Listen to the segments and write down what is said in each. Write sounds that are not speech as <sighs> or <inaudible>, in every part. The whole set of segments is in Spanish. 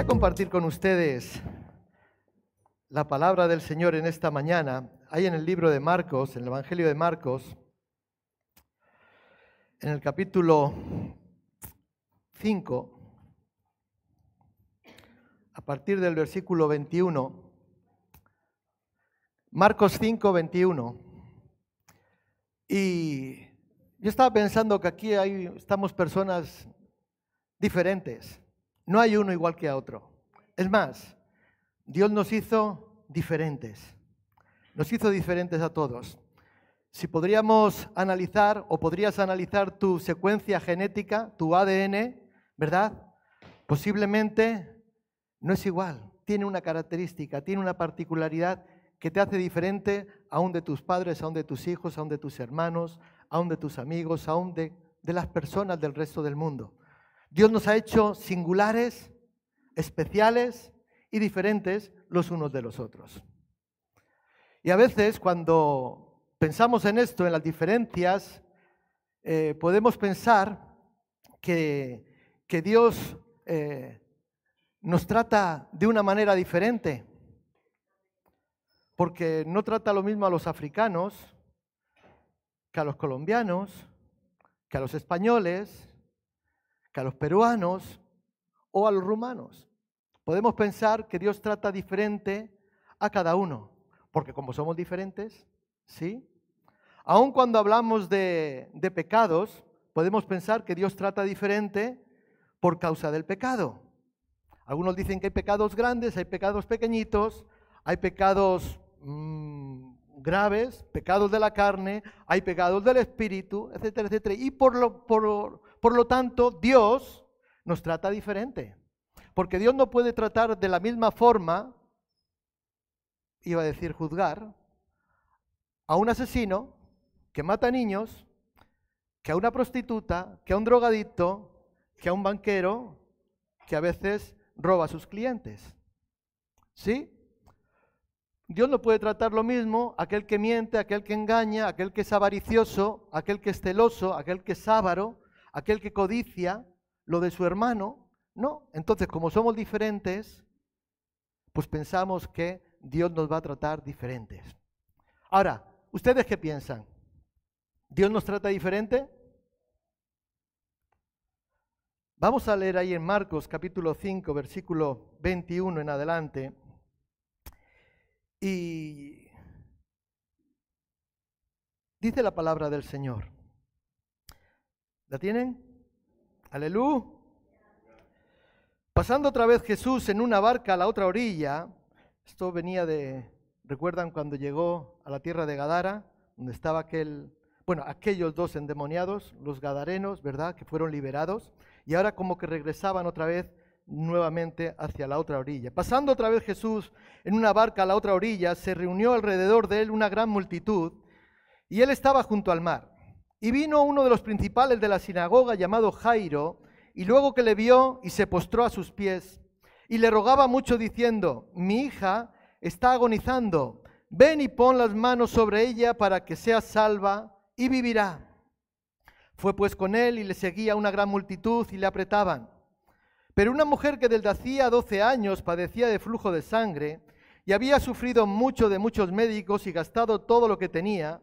Quería compartir con ustedes la palabra del Señor en esta mañana. Hay en el libro de Marcos, en el Evangelio de Marcos, en el capítulo 5, a partir del versículo 21. Marcos 5, 21. Y yo estaba pensando que aquí hay, estamos personas diferentes. No hay uno igual que a otro. Es más, Dios nos hizo diferentes. Nos hizo diferentes a todos. Si podríamos analizar o podrías analizar tu secuencia genética, tu ADN, ¿verdad? Posiblemente no es igual. Tiene una característica, tiene una particularidad que te hace diferente aún de tus padres, aún de tus hijos, aún de tus hermanos, aún de tus amigos, aún de, de las personas del resto del mundo. Dios nos ha hecho singulares, especiales y diferentes los unos de los otros. Y a veces cuando pensamos en esto, en las diferencias, eh, podemos pensar que, que Dios eh, nos trata de una manera diferente porque no trata lo mismo a los africanos que a los colombianos, que a los españoles, que a los peruanos o a los rumanos. Podemos pensar que Dios trata diferente a cada uno, porque como somos diferentes, ¿sí? Aun cuando hablamos de, de pecados, podemos pensar que Dios trata diferente por causa del pecado. Algunos dicen que hay pecados grandes, hay pecados pequeñitos, hay pecados Mm, graves, pecados de la carne, hay pecados del espíritu, etcétera, etcétera. Y por lo, por, por lo tanto, Dios nos trata diferente. Porque Dios no puede tratar de la misma forma, iba a decir juzgar, a un asesino que mata niños, que a una prostituta, que a un drogadicto, que a un banquero, que a veces roba a sus clientes. ¿Sí? Dios no puede tratar lo mismo aquel que miente, aquel que engaña, aquel que es avaricioso, aquel que es celoso, aquel que es ávaro, aquel que codicia lo de su hermano. No, entonces como somos diferentes, pues pensamos que Dios nos va a tratar diferentes. Ahora, ¿ustedes qué piensan? ¿Dios nos trata diferente? Vamos a leer ahí en Marcos capítulo 5, versículo 21 en adelante. Y dice la palabra del Señor. ¿La tienen? Aleluya. Pasando otra vez Jesús en una barca a la otra orilla, esto venía de, ¿recuerdan cuando llegó a la tierra de Gadara, donde estaba aquel, bueno, aquellos dos endemoniados, los gadarenos, ¿verdad?, que fueron liberados, y ahora como que regresaban otra vez nuevamente hacia la otra orilla. Pasando otra vez Jesús en una barca a la otra orilla, se reunió alrededor de él una gran multitud y él estaba junto al mar. Y vino uno de los principales de la sinagoga llamado Jairo, y luego que le vio y se postró a sus pies, y le rogaba mucho diciendo, mi hija está agonizando, ven y pon las manos sobre ella para que sea salva y vivirá. Fue pues con él y le seguía una gran multitud y le apretaban. Pero una mujer que desde hacía 12 años padecía de flujo de sangre y había sufrido mucho de muchos médicos y gastado todo lo que tenía,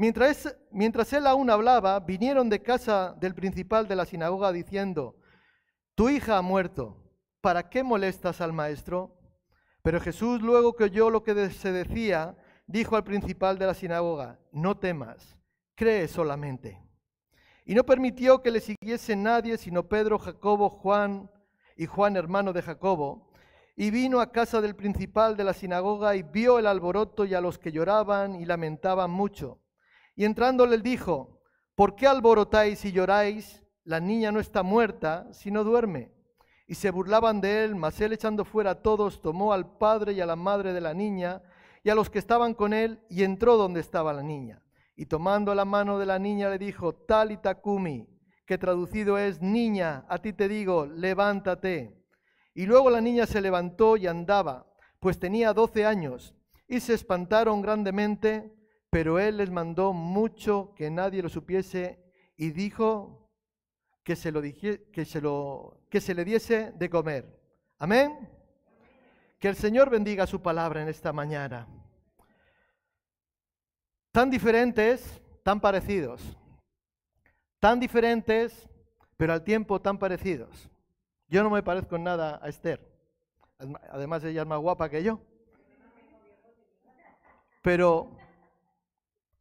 Mientras, él aún hablaba, vinieron de casa del principal de la sinagoga diciendo, tu hija ha muerto, ¿para qué molestas al maestro? Pero Jesús, luego que oyó lo que se decía, dijo al principal de la sinagoga, no temas, cree solamente. Y no permitió que le siguiese nadie, sino Pedro, Jacobo, Juan y Juan, hermano de Jacobo. Y vino a casa del principal de la sinagoga y vio el alboroto y a los que lloraban y lamentaban mucho. Y entrando le dijo, ¿por qué alborotáis y lloráis? La niña no está muerta, sino duerme. Y se burlaban de él, mas él echando fuera a todos, tomó al padre y a la madre de la niña y a los que estaban con él y entró donde estaba la niña. Y tomando la mano de la niña le dijo, tal y takumi, que traducido es, niña, a ti te digo, levántate. Y luego la niña se levantó y andaba, pues tenía doce años, y se espantaron grandemente, pero él les mandó mucho que nadie lo supiese y dijo que se, lo lo, que se le diese de comer. Amén. Que el Señor bendiga su palabra en esta mañana tan diferentes, tan parecidos, tan diferentes, pero al tiempo tan parecidos. Yo no me parezco en nada a Esther, además ella es más guapa que yo. Pero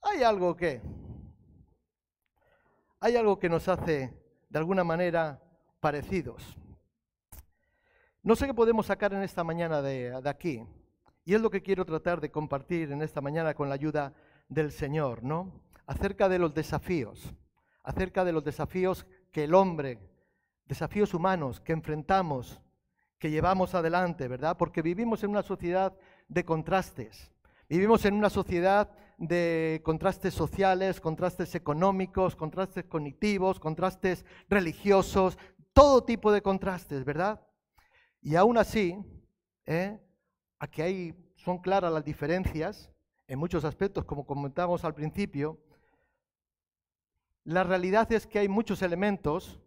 hay algo que, hay algo que nos hace de alguna manera parecidos. No sé qué podemos sacar en esta mañana de, aquí, y es lo que quiero tratar de compartir en esta mañana con la ayuda del Señor, ¿no? Acerca de los desafíos, acerca de los desafíos que el hombre, desafíos humanos que enfrentamos, que llevamos adelante, ¿verdad? Porque vivimos en una sociedad de contrastes. Vivimos en una sociedad de contrastes sociales, contrastes económicos, contrastes cognitivos, contrastes religiosos, todo tipo de contrastes, ¿verdad? Y aún así, ¿eh? aquí hay, son claras las diferencias, en muchos aspectos, como comentamos al principio, la realidad es que hay muchos elementos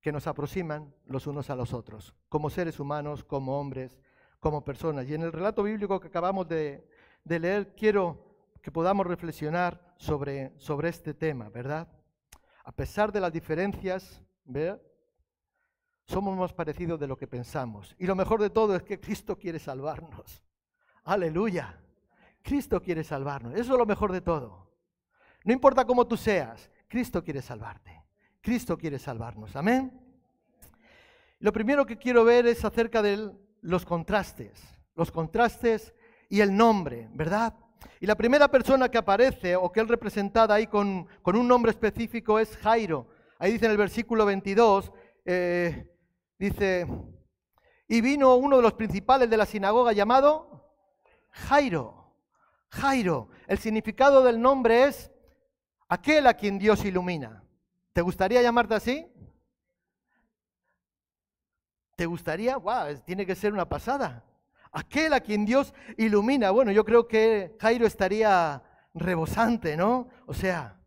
que nos aproximan los unos a los otros, como seres humanos, como hombres, como personas. Y en el relato bíblico que acabamos de, leer, quiero que podamos reflexionar sobre, sobre este tema, ¿verdad? A pesar de las diferencias, ¿verdad? somos más parecidos de lo que pensamos. Y lo mejor de todo es que Cristo quiere salvarnos. Aleluya. Cristo quiere salvarnos. Eso es lo mejor de todo. No importa cómo tú seas, Cristo quiere salvarte. Cristo quiere salvarnos. Amén. Lo primero que quiero ver es acerca de los contrastes. Los contrastes y el nombre, ¿verdad? Y la primera persona que aparece o que es representada ahí con, un nombre específico es Jairo. Ahí dice en el versículo 22, eh, dice, y vino uno de los principales de la sinagoga llamado Jairo. Jairo. El significado del nombre es aquel a quien Dios ilumina. ¿Te gustaría llamarte así? ¿Te gustaría? ¡Wow! Tiene que ser una pasada. Aquel a quien Dios ilumina. Bueno, yo creo que Jairo estaría rebosante, ¿no? O sea,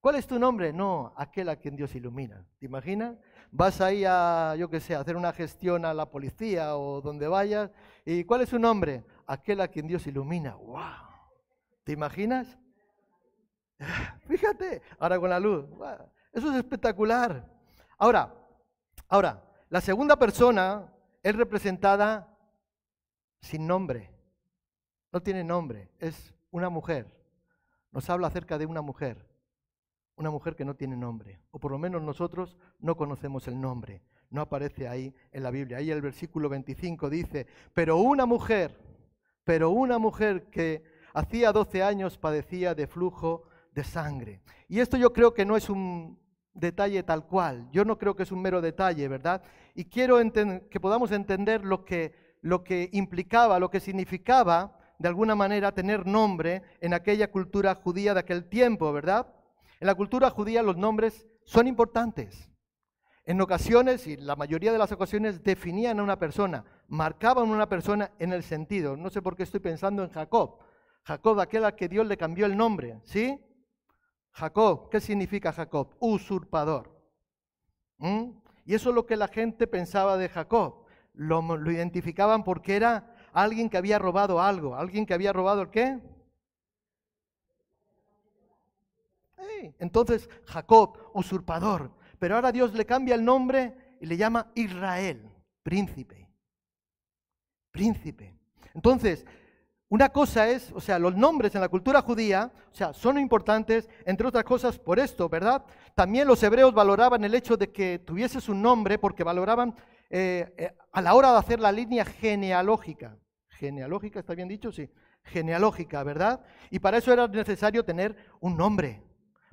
¿cuál es tu nombre? No, aquel a quien Dios ilumina. ¿Te imaginas? Vas ahí a, yo qué sé, a hacer una gestión a la policía o donde vayas. ¿Y cuál es su nombre? Aquel a quien Dios ilumina. ¡Wow! ¿Te imaginas? <sighs> Fíjate, ahora con la luz. Eso es espectacular. Ahora, ahora, la segunda persona es representada sin nombre. No tiene nombre, es una mujer. Nos habla acerca de una mujer. Una mujer que no tiene nombre. O por lo menos nosotros no conocemos el nombre. No aparece ahí en la Biblia. Ahí el versículo 25 dice, pero una mujer, pero una mujer que hacía 12 años padecía de flujo de sangre. Y esto yo creo que no es un detalle tal cual, yo no creo que es un mero detalle, ¿verdad? Y quiero que podamos entender lo que, lo que implicaba, lo que significaba de alguna manera tener nombre en aquella cultura judía de aquel tiempo, ¿verdad? En la cultura judía los nombres son importantes. En ocasiones, y la mayoría de las ocasiones, definían a una persona, marcaban a una persona en el sentido. No sé por qué estoy pensando en Jacob. Jacob, aquel a que Dios le cambió el nombre, ¿sí? Jacob, ¿qué significa Jacob? Usurpador. ¿Mm? Y eso es lo que la gente pensaba de Jacob. Lo, identificaban porque era alguien que había robado algo. ¿Alguien que había robado el qué? Entonces, Jacob, usurpador. Pero ahora Dios le cambia el nombre y le llama Israel, príncipe. Príncipe. Entonces, una cosa es, o sea, los nombres en la cultura judía, o sea, son importantes, entre otras cosas, por esto, ¿verdad? También los hebreos valoraban el hecho de que tuvieses un nombre porque valoraban eh, eh, a la hora de hacer la línea genealógica. Genealógica, ¿está bien dicho? Sí. Genealógica, ¿verdad? Y para eso era necesario tener un nombre.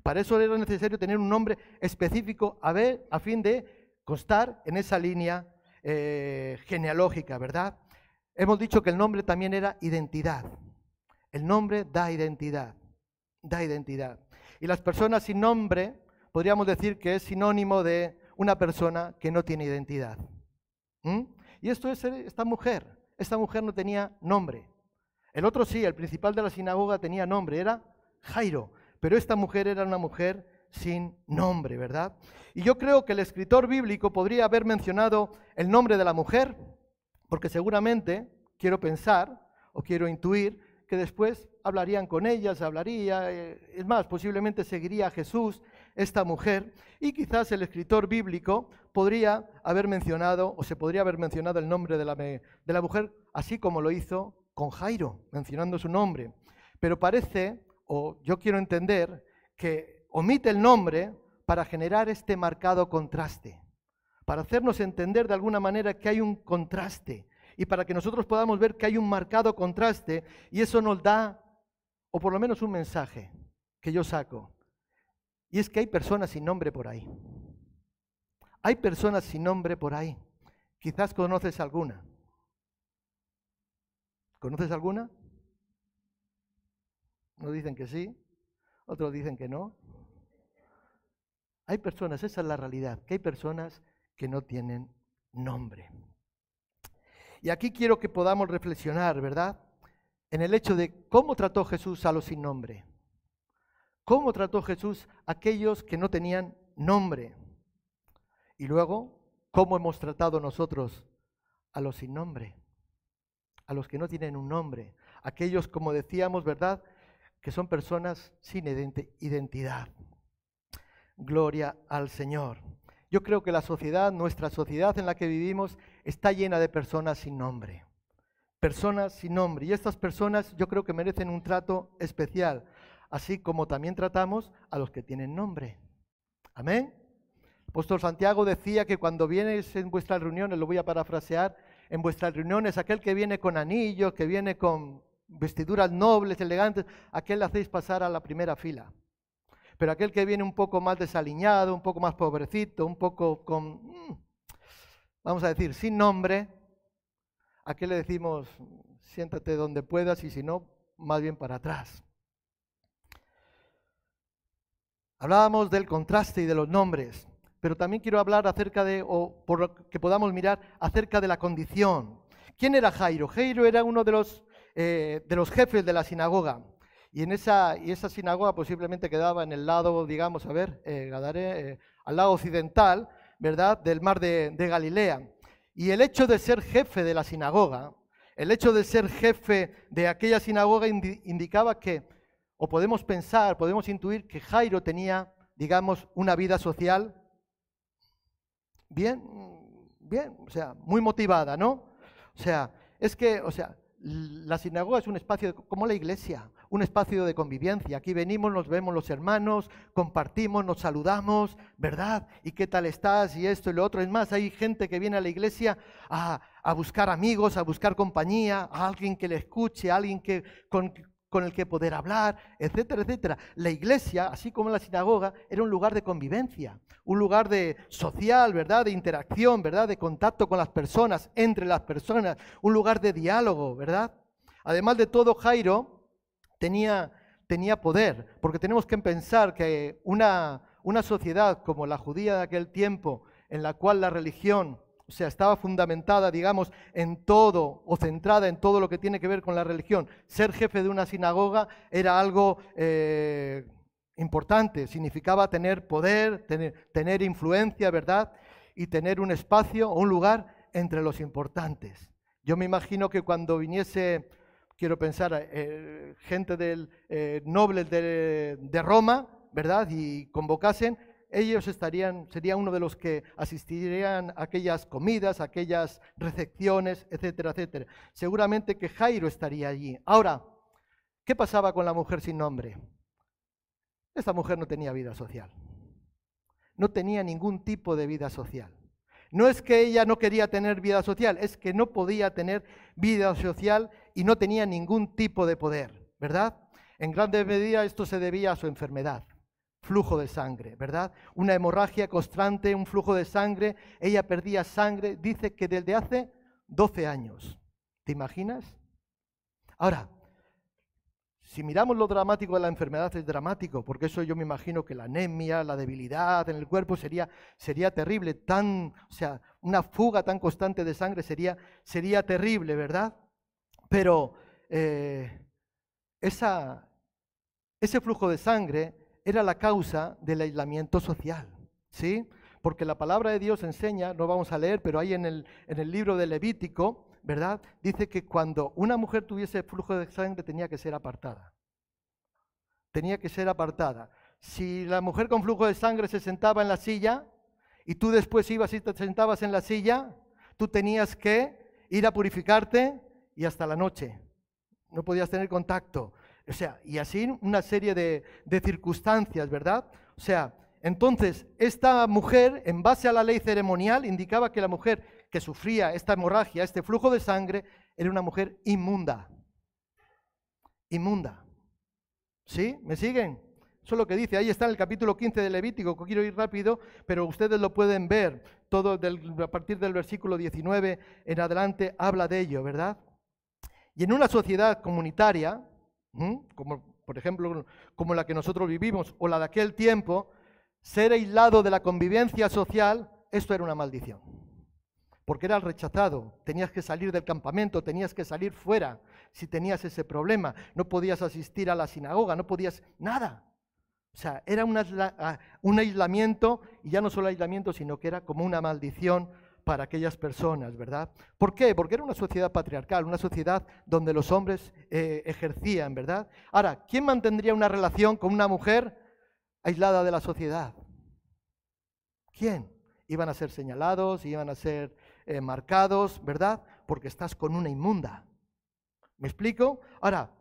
Para eso era necesario tener un nombre específico a, ver, a fin de constar en esa línea eh, genealógica, ¿verdad? Hemos dicho que el nombre también era identidad. El nombre da identidad, da identidad. Y las personas sin nombre, podríamos decir que es sinónimo de una persona que no tiene identidad. ¿Mm? Y esto es esta mujer. Esta mujer no tenía nombre. El otro sí, el principal de la sinagoga tenía nombre, era Jairo. Pero esta mujer era una mujer sin nombre, ¿verdad? Y yo creo que el escritor bíblico podría haber mencionado el nombre de la mujer, porque seguramente, quiero pensar o quiero intuir, que después hablarían con ella, se hablaría, eh, es más, posiblemente seguiría a Jesús, esta mujer, y quizás el escritor bíblico podría haber mencionado, o se podría haber mencionado el nombre de la, de la mujer, así como lo hizo con Jairo, mencionando su nombre. Pero parece, o yo quiero entender, que omite el nombre para generar este marcado contraste, para hacernos entender de alguna manera que hay un contraste y para que nosotros podamos ver que hay un marcado contraste y eso nos da, o por lo menos un mensaje que yo saco, y es que hay personas sin nombre por ahí. Hay personas sin nombre por ahí. Quizás conoces alguna. ¿Conoces alguna? Unos dicen que sí, otros dicen que no. Hay personas, esa es la realidad, que hay personas que no tienen nombre. Y aquí quiero que podamos reflexionar, ¿verdad? En el hecho de cómo trató Jesús a los sin nombre. ¿Cómo trató Jesús a aquellos que no tenían nombre? Y luego, ¿cómo hemos tratado nosotros a los sin nombre? A los que no tienen un nombre. Aquellos, como decíamos, ¿verdad? Que son personas sin identidad. Gloria al Señor. Yo creo que la sociedad, nuestra sociedad en la que vivimos, está llena de personas sin nombre. Personas sin nombre. Y estas personas yo creo que merecen un trato especial, así como también tratamos a los que tienen nombre. Amén. El apóstol Santiago decía que cuando vienes en vuestras reuniones, lo voy a parafrasear, en vuestras reuniones, aquel que viene con anillos, que viene con vestiduras nobles, elegantes, aquel le hacéis pasar a la primera fila. Pero aquel que viene un poco más desaliñado, un poco más pobrecito, un poco con, mm, vamos a decir, sin nombre, ¿a qué le decimos, siéntate donde puedas y si no, más bien para atrás? Hablábamos del contraste y de los nombres, pero también quiero hablar acerca de, o por lo que podamos mirar, acerca de la condición. ¿Quién era Jairo? Jairo era uno de los, eh, de los jefes de la sinagoga. Y, en esa, y esa sinagoga posiblemente quedaba en el lado, digamos, a ver, eh, eh, al lado occidental, ¿verdad?, del mar de, Galilea. Y el hecho de ser jefe de la sinagoga, el hecho de ser jefe de aquella sinagoga indicaba que, o podemos pensar, podemos intuir que Jairo tenía, digamos, una vida social bien, bien, o sea, muy motivada, ¿no? O sea, es que, o sea, la sinagoga es un espacio como la iglesia, un espacio de convivencia. Aquí venimos, nos vemos los hermanos, compartimos, nos saludamos, ¿verdad? ¿Y qué tal estás? Y esto y lo otro. Es más, hay gente que viene a la iglesia a, buscar amigos, a buscar compañía, a alguien que le escuche, a alguien que, con el que poder hablar, etcétera, etcétera. La iglesia, así como la sinagoga, era un lugar de convivencia, un lugar de social, ¿verdad? De interacción, ¿verdad? De contacto con las personas, entre las personas, un lugar de diálogo, ¿verdad? Además de todo, Jairo tenía, tenía poder, porque tenemos que pensar que una, una sociedad como la judía de aquel tiempo, en la cual la religión, o sea, estaba fundamentada, digamos, en todo o centrada en todo lo que tiene que ver con la religión. Ser jefe de una sinagoga era algo eh, importante, significaba tener poder, tener, influencia, ¿verdad? Y tener un espacio o un lugar entre los importantes. Yo me imagino que cuando viniese quiero pensar, eh, gente del, eh, nobles de, Roma, ¿verdad? Y convocasen, ellos estarían, sería uno de los que asistirían a aquellas comidas, a aquellas recepciones, etcétera, etcétera. Seguramente que Jairo estaría allí. Ahora, ¿qué pasaba con la mujer sin nombre? Esta mujer no tenía vida social. No tenía ningún tipo de vida social. No es que ella no quería tener vida social, es que no podía tener vida social y no tenía ningún tipo de poder, ¿verdad? En grande medida esto se debía a su enfermedad flujo de sangre, ¿verdad? Una hemorragia constante, un flujo de sangre, ella perdía sangre, dice que desde hace 12 años. ¿Te imaginas? Ahora, si miramos lo dramático de la enfermedad, es dramático, porque eso yo me imagino que la anemia, la debilidad en el cuerpo sería, sería terrible, tan, o sea, una fuga tan constante de sangre sería, sería terrible, ¿verdad? Pero eh, ese flujo de sangre era la causa del aislamiento social, ¿sí? Porque la palabra de Dios enseña, no vamos a leer, pero ahí en el, en el libro de Levítico, ¿verdad? Dice que cuando una mujer tuviese flujo de sangre tenía que ser apartada. Tenía que ser apartada. Si la mujer con flujo de sangre se sentaba en la silla y tú después ibas y te sentabas en la silla, tú tenías que ir a purificarte y hasta la noche. No podías tener contacto. O sea, y así una serie de, circunstancias, ¿verdad? O sea, entonces, esta mujer, en base a la ley ceremonial, indicaba que la mujer que sufría esta hemorragia, este flujo de sangre, era una mujer inmunda. Inmunda. ¿Sí? ¿Me siguen? Eso es lo que dice. Ahí está en el capítulo 15 de Levítico, que quiero ir rápido, pero ustedes lo pueden ver. Todo a partir del versículo 19 en adelante habla de ello, ¿verdad? Y en una sociedad comunitaria, como por ejemplo como la que nosotros vivimos o la de aquel tiempo, ser aislado de la convivencia social, esto era una maldición. Porque eras rechazado, tenías que salir del campamento, tenías que salir fuera si tenías ese problema, no podías asistir a la sinagoga, no podías nada. O sea, era un aislamiento, y ya no solo aislamiento, sino que era como una maldición para aquellas personas, ¿verdad? ¿Por qué? Porque era una sociedad patriarcal, una sociedad donde los hombres eh, ejercían, ¿verdad? Ahora, ¿quién mantendría una relación con una mujer aislada de la sociedad? ¿Quién? Iban a ser señalados, iban a ser eh, marcados, ¿verdad? Porque estás con una inmunda. ¿Me explico? Ahora,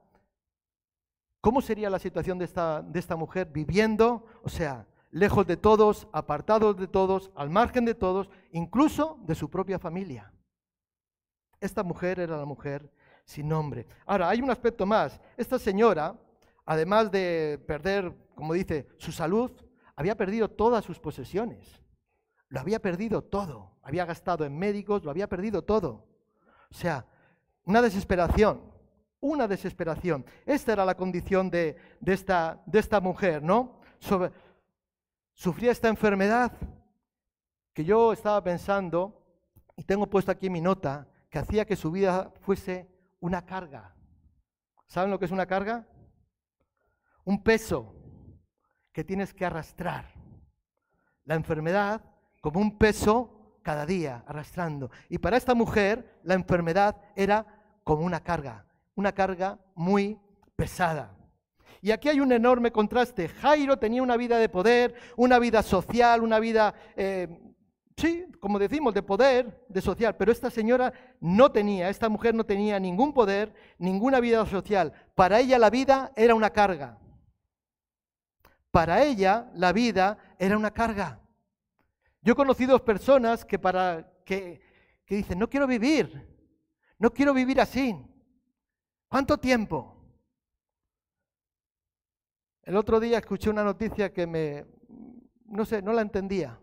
¿cómo sería la situación de esta, de esta mujer viviendo? O sea, lejos de todos, apartados de todos, al margen de todos, incluso de su propia familia. Esta mujer era la mujer sin nombre. Ahora, hay un aspecto más. Esta señora, además de perder, como dice, su salud, había perdido todas sus posesiones. Lo había perdido todo. Había gastado en médicos, lo había perdido todo. O sea, una desesperación, una desesperación. Esta era la condición de, esta, de esta mujer, ¿no? Sobre, sufría esta enfermedad que yo estaba pensando, y tengo puesto aquí mi nota, que hacía que su vida fuese una carga. ¿Saben lo que es una carga? Un peso que tienes que arrastrar. La enfermedad como un peso cada día, arrastrando. Y para esta mujer la enfermedad era como una carga, una carga muy pesada. Y aquí hay un enorme contraste. Jairo tenía una vida de poder, una vida social, una vida, eh, sí, como decimos, de poder, de social, pero esta señora no tenía, esta mujer no tenía ningún poder, ninguna vida social. Para ella la vida era una carga. Para ella la vida era una carga. Yo he conocido personas que, para, que, que dicen, no quiero vivir, no quiero vivir así. ¿Cuánto tiempo? El otro día escuché una noticia que me, no sé, no la entendía.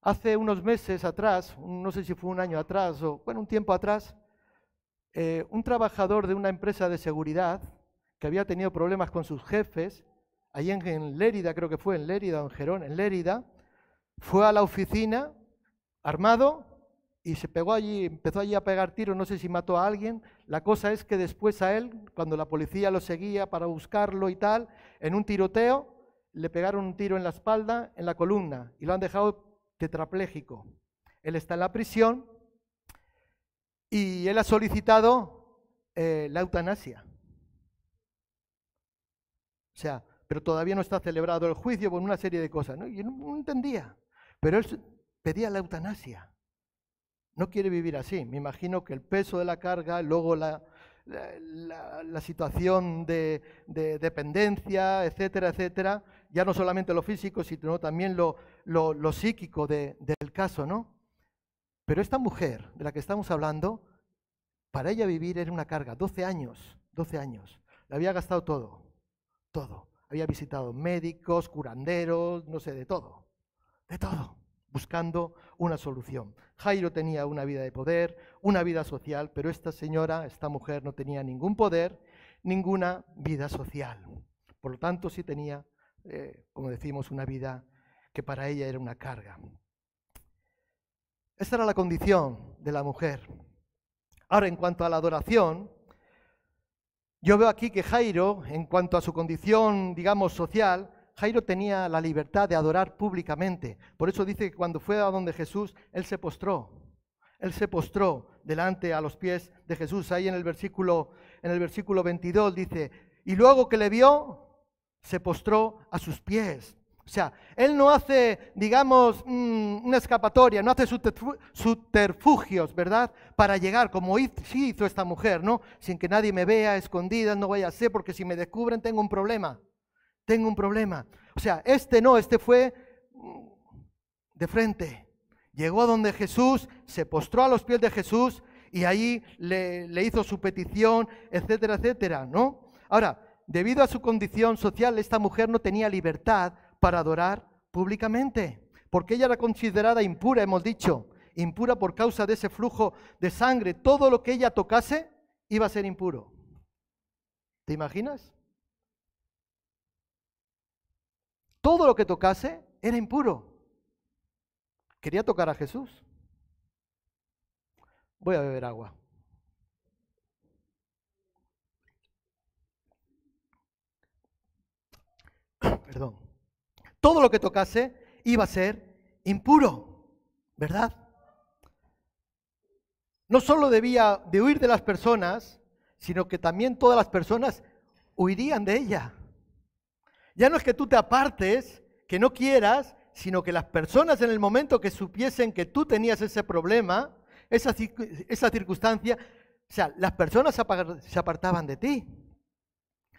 Hace unos meses atrás, no sé si fue un año atrás o, bueno, un tiempo atrás, eh, un trabajador de una empresa de seguridad que había tenido problemas con sus jefes, allí en, en Lérida, creo que fue en Lérida o en Gerón, en Lérida, fue a la oficina armado y se pegó allí, empezó allí a pegar tiros, no sé si mató a alguien. La cosa es que después a él, cuando la policía lo seguía para buscarlo y tal, en un tiroteo le pegaron un tiro en la espalda, en la columna, y lo han dejado tetrapléjico. Él está en la prisión y él ha solicitado eh, la eutanasia. O sea, pero todavía no está celebrado el juicio por una serie de cosas. ¿no? Y no, no entendía. Pero él pedía la eutanasia. No quiere vivir así. Me imagino que el peso de la carga, luego la, la, situación de, dependencia, etcétera, etcétera, ya no solamente lo físico, sino también lo, lo, psíquico del caso, ¿no? Pero esta mujer de la que estamos hablando, para ella vivir era una carga, 12 años, 12 años. Le había gastado todo, todo. Había visitado médicos, curanderos, no sé, de todo, de todo buscando una solución. Jairo tenía una vida de poder, una vida social, pero esta señora, esta mujer, no tenía ningún poder, ninguna vida social. Por lo tanto, sí tenía, eh, como decimos, una vida que para ella era una carga. Esta era la condición de la mujer. Ahora, en cuanto a la adoración, yo veo aquí que Jairo, en cuanto a su condición, digamos, social, Jairo tenía la libertad de adorar públicamente. Por eso dice que cuando fue a donde Jesús, él se postró. Él se postró delante a los pies de Jesús. Ahí en el versículo, en el versículo 22 dice, y luego que le vio, se postró a sus pies. O sea, él no hace, digamos, mm, una escapatoria, no hace subterfugios, ¿verdad? Para llegar, como sí hizo esta mujer, ¿no? Sin que nadie me vea, escondida, no vaya a ser, porque si me descubren tengo un problema tengo un problema. O sea, este no, este fue mm, de frente. Llegó a donde Jesús, se postró a los pies de Jesús y ahí le, le hizo su petición, etcétera, etcétera, ¿no? Ahora, debido a su condición social, esta mujer no tenía libertad para adorar públicamente, porque ella era considerada impura, hemos dicho, impura por causa de ese flujo de sangre. Todo lo que ella tocase iba a ser impuro. ¿Te imaginas? Todo lo que tocase era impuro. Quería tocar a Jesús. Voy a beber agua. <clears throat> Perdón. Todo lo que tocase iba a ser impuro, ¿verdad? No solo debía de huir de las personas, sino que también todas las personas huirían de ella. Ya no es que tú te apartes, que no quieras, sino que las personas en el momento que supiesen que tú tenías ese problema, esa, circunstancia, o sea, las personas se apartaban de ti.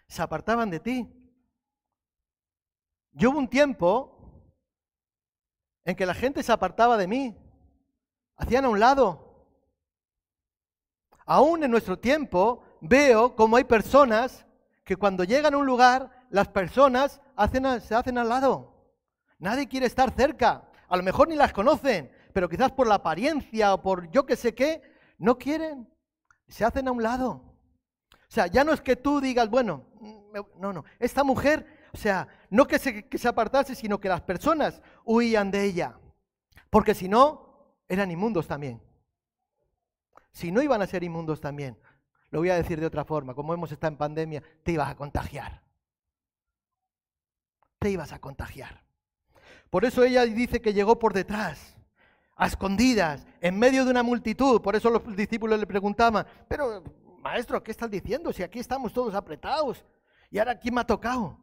Se apartaban de ti. Yo hubo un tiempo en que la gente se apartaba de mí. Hacían a un lado. Aún en nuestro tiempo veo como hay personas que cuando llegan a un lugar las personas se hacen al lado. Nadie quiere estar cerca. A lo mejor ni las conocen, pero quizás por la apariencia o por yo que sé qué, no quieren. Se hacen a un lado. O sea, ya no es que tú digas, bueno, no, no. Esta mujer, o sea, no que se, que se apartase, sino que las personas huían de ella. Porque si no, eran inmundos también. Si no iban a ser inmundos también. Lo voy a decir de otra forma. Como hemos estado en pandemia, te ibas a contagiar te ibas a contagiar. Por eso ella dice que llegó por detrás, a escondidas, en medio de una multitud. Por eso los discípulos le preguntaban, pero maestro, ¿qué estás diciendo? Si aquí estamos todos apretados y ahora ¿quién me ha tocado?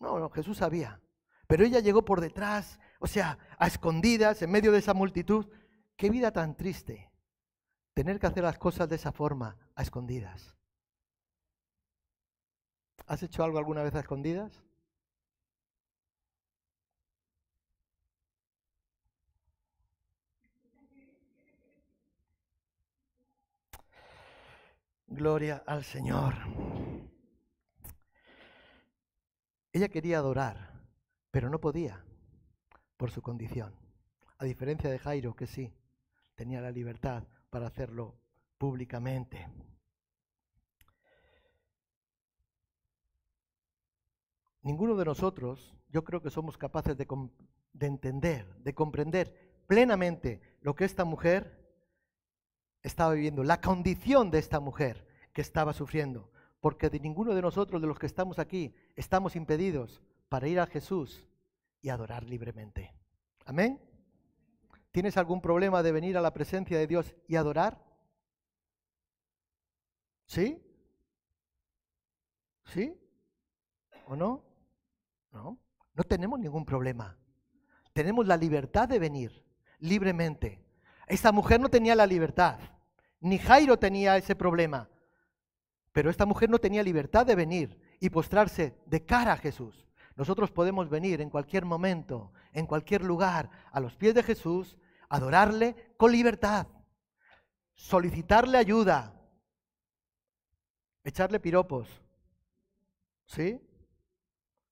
No, no, Jesús sabía. Pero ella llegó por detrás, o sea, a escondidas, en medio de esa multitud. Qué vida tan triste tener que hacer las cosas de esa forma, a escondidas. ¿Has hecho algo alguna vez a escondidas? Gloria al Señor. Ella quería adorar, pero no podía por su condición. A diferencia de Jairo, que sí, tenía la libertad para hacerlo públicamente. Ninguno de nosotros, yo creo que somos capaces de, de entender, de comprender plenamente lo que esta mujer estaba viviendo, la condición de esta mujer que estaba sufriendo, porque de ninguno de nosotros, de los que estamos aquí, estamos impedidos para ir a Jesús y adorar libremente. Amén. ¿Tienes algún problema de venir a la presencia de Dios y adorar? ¿Sí? ¿Sí? ¿O no? No, no tenemos ningún problema. Tenemos la libertad de venir libremente. Esta mujer no tenía la libertad, ni Jairo tenía ese problema, pero esta mujer no tenía libertad de venir y postrarse de cara a Jesús. Nosotros podemos venir en cualquier momento, en cualquier lugar, a los pies de Jesús, adorarle con libertad, solicitarle ayuda, echarle piropos. ¿Sí?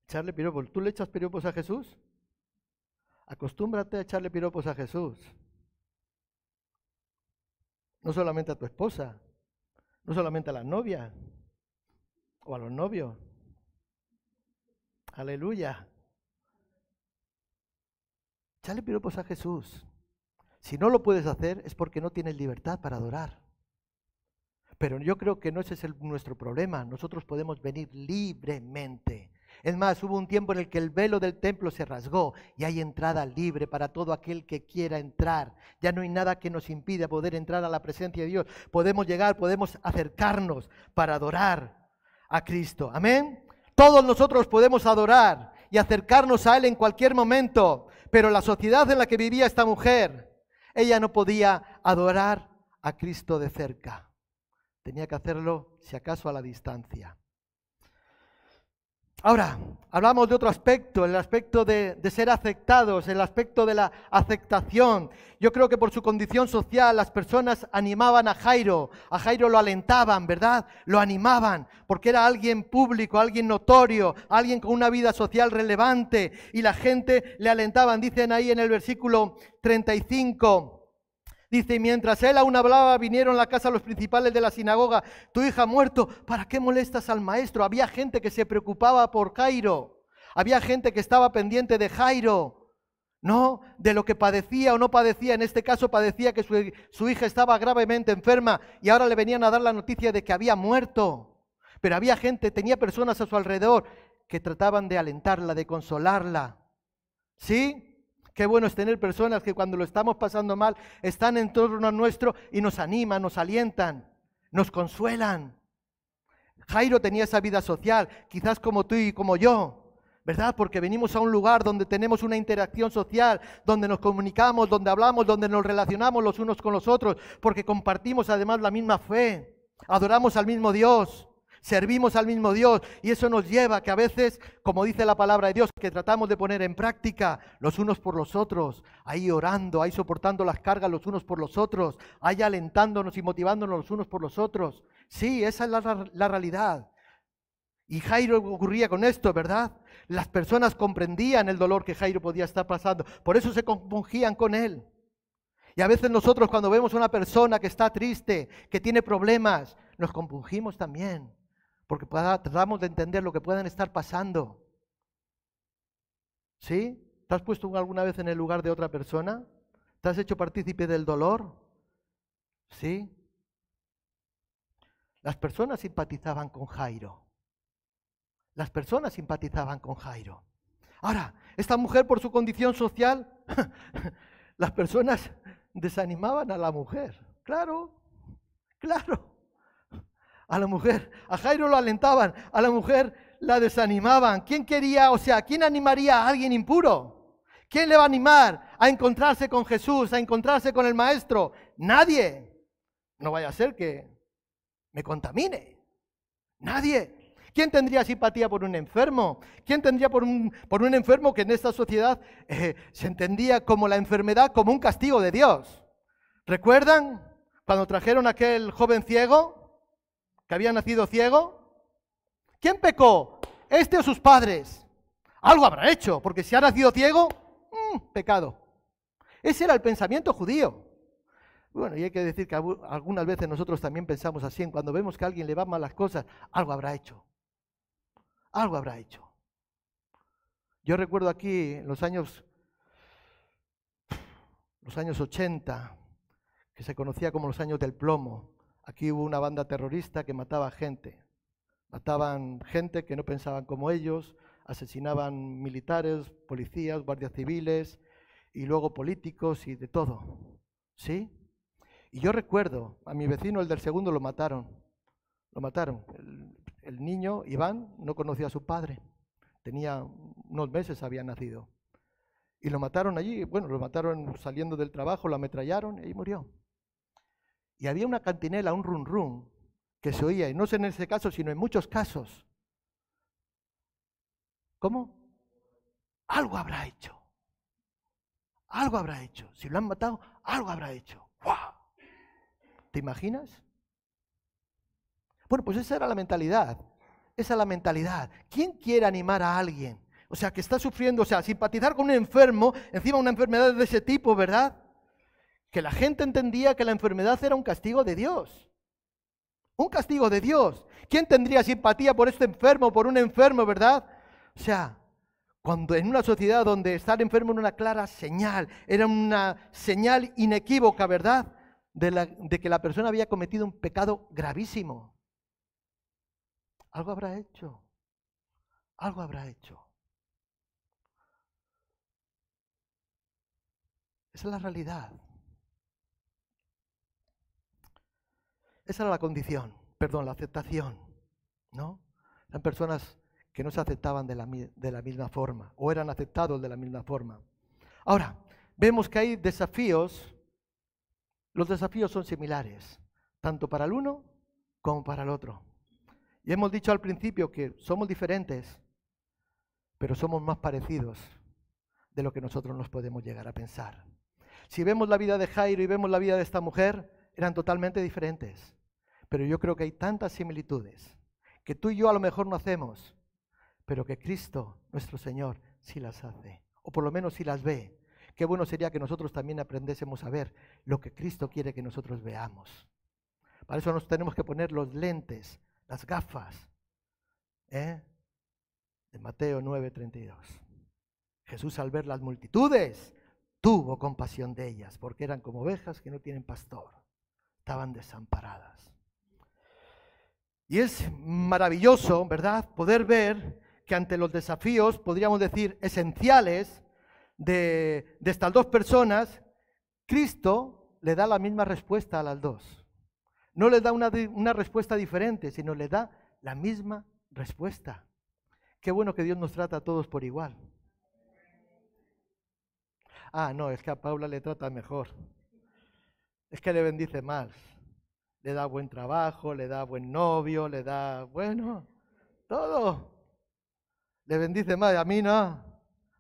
Echarle piropos. ¿Tú le echas piropos a Jesús? Acostúmbrate a echarle piropos a Jesús. No solamente a tu esposa, no solamente a las novias o a los novios. Aleluya. Echale piropos a Jesús. Si no lo puedes hacer es porque no tienes libertad para adorar. Pero yo creo que no ese es nuestro problema. Nosotros podemos venir libremente es más, hubo un tiempo en el que el velo del templo se rasgó y hay entrada libre para todo aquel que quiera entrar. Ya no hay nada que nos impida poder entrar a la presencia de Dios. Podemos llegar, podemos acercarnos para adorar a Cristo. Amén. Todos nosotros podemos adorar y acercarnos a Él en cualquier momento. Pero la sociedad en la que vivía esta mujer, ella no podía adorar a Cristo de cerca. Tenía que hacerlo, si acaso, a la distancia. Ahora, hablamos de otro aspecto, el aspecto de, ser aceptados, el aspecto de la aceptación. Yo creo que por su condición social las personas animaban a Jairo, a Jairo lo alentaban, ¿verdad? Lo animaban, porque era alguien público, alguien notorio, alguien con una vida social relevante, y la gente le alentaban. Dicen ahí en el versículo 35. Dice, mientras él aún hablaba, vinieron a la casa los principales de la sinagoga. Tu hija ha muerto, ¿para qué molestas al maestro? Había gente que se preocupaba por Jairo. Había gente que estaba pendiente de Jairo, ¿no? De lo que padecía o no padecía. En este caso padecía que su, su hija estaba gravemente enferma y ahora le venían a dar la noticia de que había muerto. Pero había gente, tenía personas a su alrededor que trataban de alentarla, de consolarla. ¿Sí? Qué bueno es tener personas que cuando lo estamos pasando mal están en torno a nuestro y nos animan, nos alientan, nos consuelan. Jairo tenía esa vida social, quizás como tú y como yo, ¿verdad? Porque venimos a un lugar donde tenemos una interacción social, donde nos comunicamos, donde hablamos, donde nos relacionamos los unos con los otros, porque compartimos además la misma fe, adoramos al mismo Dios. Servimos al mismo Dios y eso nos lleva a que a veces, como dice la palabra de Dios, que tratamos de poner en práctica los unos por los otros, ahí orando, ahí soportando las cargas los unos por los otros, ahí alentándonos y motivándonos los unos por los otros. Sí, esa es la, la realidad. Y Jairo ocurría con esto, ¿verdad? Las personas comprendían el dolor que Jairo podía estar pasando, por eso se compungían con él. Y a veces nosotros cuando vemos a una persona que está triste, que tiene problemas, nos compungimos también porque tratamos de entender lo que puedan estar pasando. ¿Sí? ¿Te has puesto alguna vez en el lugar de otra persona? ¿Te has hecho partícipe del dolor? ¿Sí? Las personas simpatizaban con Jairo. Las personas simpatizaban con Jairo. Ahora, esta mujer por su condición social, <laughs> las personas desanimaban a la mujer. Claro, claro a la mujer. A Jairo lo alentaban, a la mujer la desanimaban. ¿Quién quería, o sea, quién animaría a alguien impuro? ¿Quién le va a animar a encontrarse con Jesús, a encontrarse con el Maestro? Nadie. No vaya a ser que me contamine. Nadie. ¿Quién tendría simpatía por un enfermo? ¿Quién tendría por un, por un enfermo que en esta sociedad eh, se entendía como la enfermedad como un castigo de Dios? ¿Recuerdan cuando trajeron a aquel joven ciego? Que había nacido ciego? ¿Quién pecó? ¿Este o sus padres? Algo habrá hecho, porque si ha nacido ciego, mm, pecado. Ese era el pensamiento judío. Bueno, y hay que decir que algunas veces nosotros también pensamos así, en cuando vemos que a alguien le van mal las cosas, algo habrá hecho. Algo habrá hecho. Yo recuerdo aquí en los años, los años 80, que se conocía como los años del plomo, Aquí hubo una banda terrorista que mataba gente. Mataban gente que no pensaban como ellos, asesinaban militares, policías, guardias civiles y luego políticos y de todo. ¿Sí? Y yo recuerdo, a mi vecino, el del segundo, lo mataron. Lo mataron. El, niño, Iván, no conocía a su padre. Tenía unos meses había nacido. Y lo mataron allí, bueno, lo mataron saliendo del trabajo, lo ametrallaron y murió. Y había una cantinela, un run run, que se oía, y no sé en ese caso, sino en muchos casos. ¿Cómo? Algo habrá hecho. Algo habrá hecho. Si lo han matado, algo habrá hecho. ¿Te imaginas? Bueno, pues esa era la mentalidad. Esa es la mentalidad. ¿Quién quiere animar a alguien? O sea, que está sufriendo, o sea, simpatizar con un enfermo, encima una enfermedad de ese tipo, ¿verdad? Que la gente entendía que la enfermedad era un castigo de Dios. Un castigo de Dios. ¿Quién tendría simpatía por este enfermo, por un enfermo, verdad? O sea, cuando en una sociedad donde estar enfermo era una clara señal, era una señal inequívoca, ¿verdad? De, de que la persona había cometido un pecado gravísimo. Algo habrá hecho. Algo habrá hecho. Esa es la realidad. Esa era la condición, perdón, la aceptación, ¿no? Eran personas que no se aceptaban de la, de la misma forma o eran aceptados de la misma forma. Ahora, vemos que hay desafíos, los desafíos son similares, tanto para el uno como para el otro. Y hemos dicho al principio que somos diferentes, pero somos más parecidos de lo que nosotros nos podemos llegar a pensar. Si vemos la vida de Jairo y vemos la vida de esta mujer, eran totalmente diferentes. Pero yo creo que hay tantas similitudes que tú y yo a lo mejor no hacemos, pero que Cristo, nuestro Señor, sí las hace, o por lo menos sí las ve. Qué bueno sería que nosotros también aprendésemos a ver lo que Cristo quiere que nosotros veamos. Para eso nos tenemos que poner los lentes, las gafas. ¿eh? De Mateo 9:32. Jesús al ver las multitudes tuvo compasión de ellas, porque eran como ovejas que no tienen pastor, estaban desamparadas. Y es maravilloso, ¿verdad?, poder ver que ante los desafíos, podríamos decir, esenciales de, estas dos personas, Cristo le da la misma respuesta a las dos. No le da una, una respuesta diferente, sino le da la misma respuesta. Qué bueno que Dios nos trata a todos por igual. Ah, no, es que a Paula le trata mejor. Es que le bendice más. Le da buen trabajo, le da buen novio, le da, bueno, todo. Le bendice más. A mí no.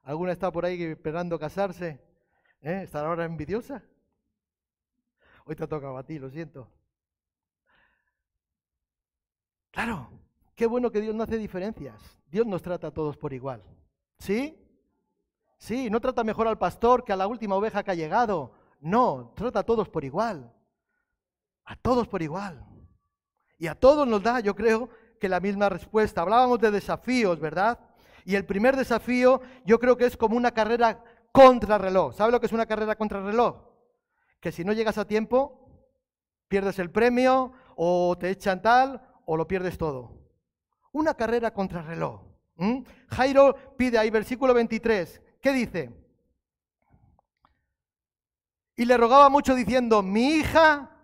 ¿Alguna está por ahí esperando casarse? ¿Eh? ¿Estará ahora envidiosa? Hoy te toca a ti, lo siento. Claro, qué bueno que Dios no hace diferencias. Dios nos trata a todos por igual. ¿Sí? Sí, no trata mejor al pastor que a la última oveja que ha llegado. No, trata a todos por igual. A todos por igual. Y a todos nos da, yo creo, que la misma respuesta. Hablábamos de desafíos, ¿verdad? Y el primer desafío yo creo que es como una carrera contra reloj. ¿Sabe lo que es una carrera contra reloj? Que si no llegas a tiempo, pierdes el premio o te echan tal o lo pierdes todo. Una carrera contra reloj. Jairo pide ahí, versículo 23, ¿Qué dice? Y le rogaba mucho diciendo, mi hija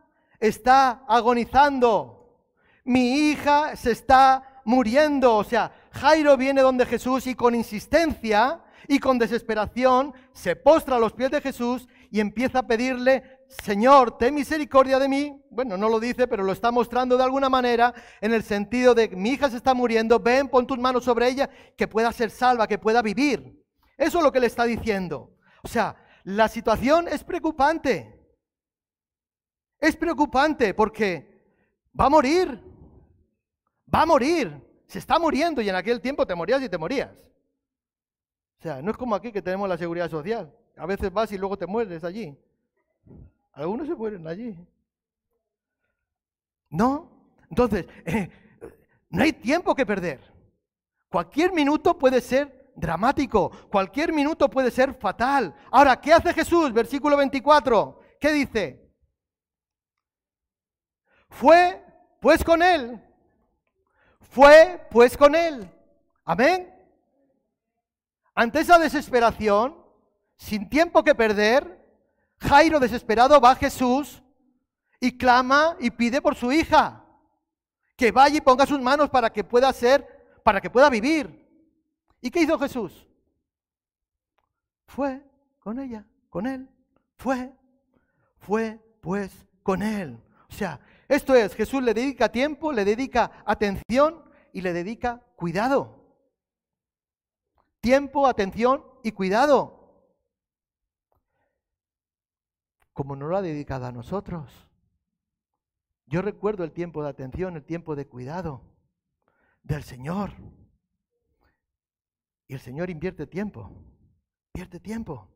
está agonizando, mi hija se está muriendo. O sea, Jairo viene donde Jesús y con insistencia y con desesperación se postra a los pies de Jesús y empieza a pedirle, Señor, ten misericordia de mí. Bueno, no lo dice, pero lo está mostrando de alguna manera en el sentido de, mi hija se está muriendo, ven, pon tus manos sobre ella, que pueda ser salva, que pueda vivir. Eso es lo que le está diciendo. O sea, la situación es preocupante. Es preocupante porque va a morir. Va a morir. Se está muriendo y en aquel tiempo te morías y te morías. O sea, no es como aquí que tenemos la seguridad social. A veces vas y luego te mueres allí. Algunos se mueren allí. ¿No? Entonces, <laughs> eh, no hay tiempo que perder. Cualquier minuto puede ser dramático. Cualquier minuto puede ser fatal. Ahora, ¿qué hace Jesús? Versículo 24. ¿Qué dice? Fue pues con él. Fue pues con él. Amén. Ante esa desesperación, sin tiempo que perder, Jairo desesperado va a Jesús y clama y pide por su hija. Que vaya y ponga sus manos para que pueda ser, para que pueda vivir. ¿Y qué hizo Jesús? fue con ella, con él, fue, fue pues con él. O sea, esto es, Jesús le dedica tiempo, le dedica atención y le dedica cuidado. Tiempo, atención y cuidado. Como no lo ha dedicado a nosotros. Yo recuerdo el tiempo de atención, el tiempo de cuidado del Señor. Y el Señor invierte tiempo, invierte tiempo.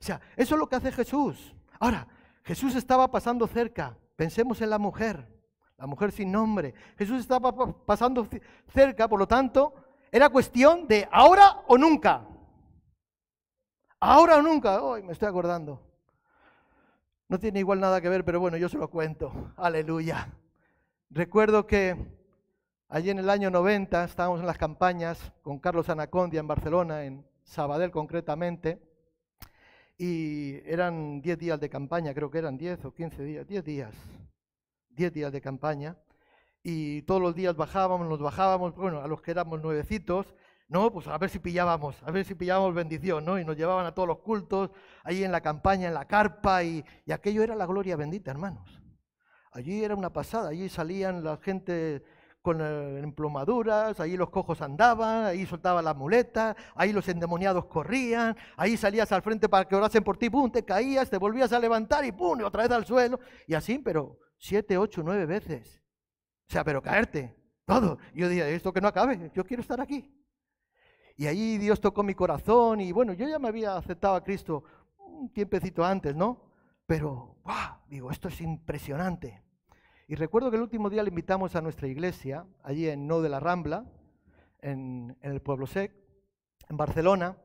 O sea, eso es lo que hace Jesús. Ahora, Jesús estaba pasando cerca. Pensemos en la mujer, la mujer sin nombre. Jesús estaba pasando cerca, por lo tanto, era cuestión de ahora o nunca. Ahora o nunca. Hoy me estoy acordando. No tiene igual nada que ver, pero bueno, yo se lo cuento. Aleluya. Recuerdo que allí en el año 90 estábamos en las campañas con Carlos Anacondia en Barcelona, en Sabadell concretamente, y eran 10 días de campaña, creo que eran 10 o 15 días, 10 días, 10 días de campaña, y todos los días bajábamos, nos bajábamos, bueno, a los que éramos nuevecitos, ¿no? Pues a ver si pillábamos, a ver si pillábamos bendición, ¿no? Y nos llevaban a todos los cultos, ahí en la campaña, en la carpa, y, aquello era la gloria bendita, hermanos. Allí era una pasada, allí salían la gente con eh, emplomaduras, ahí los cojos andaban, ahí soltaban las muletas, ahí los endemoniados corrían, ahí salías al frente para que orasen por ti, pum, te caías, te volvías a levantar y pum, y otra vez al suelo, y así, pero siete, ocho, nueve veces. O sea, pero caerte, todo. Yo dije, esto que no acabe, yo quiero estar aquí. Y ahí Dios tocó mi corazón y bueno, yo ya me había aceptado a Cristo un tiempecito antes, ¿no? Pero, ¡guau! Digo, esto es impresionante. Y recuerdo que el último día le invitamos a nuestra iglesia, allí en No de la Rambla, en, el Pueblo Sec, en Barcelona,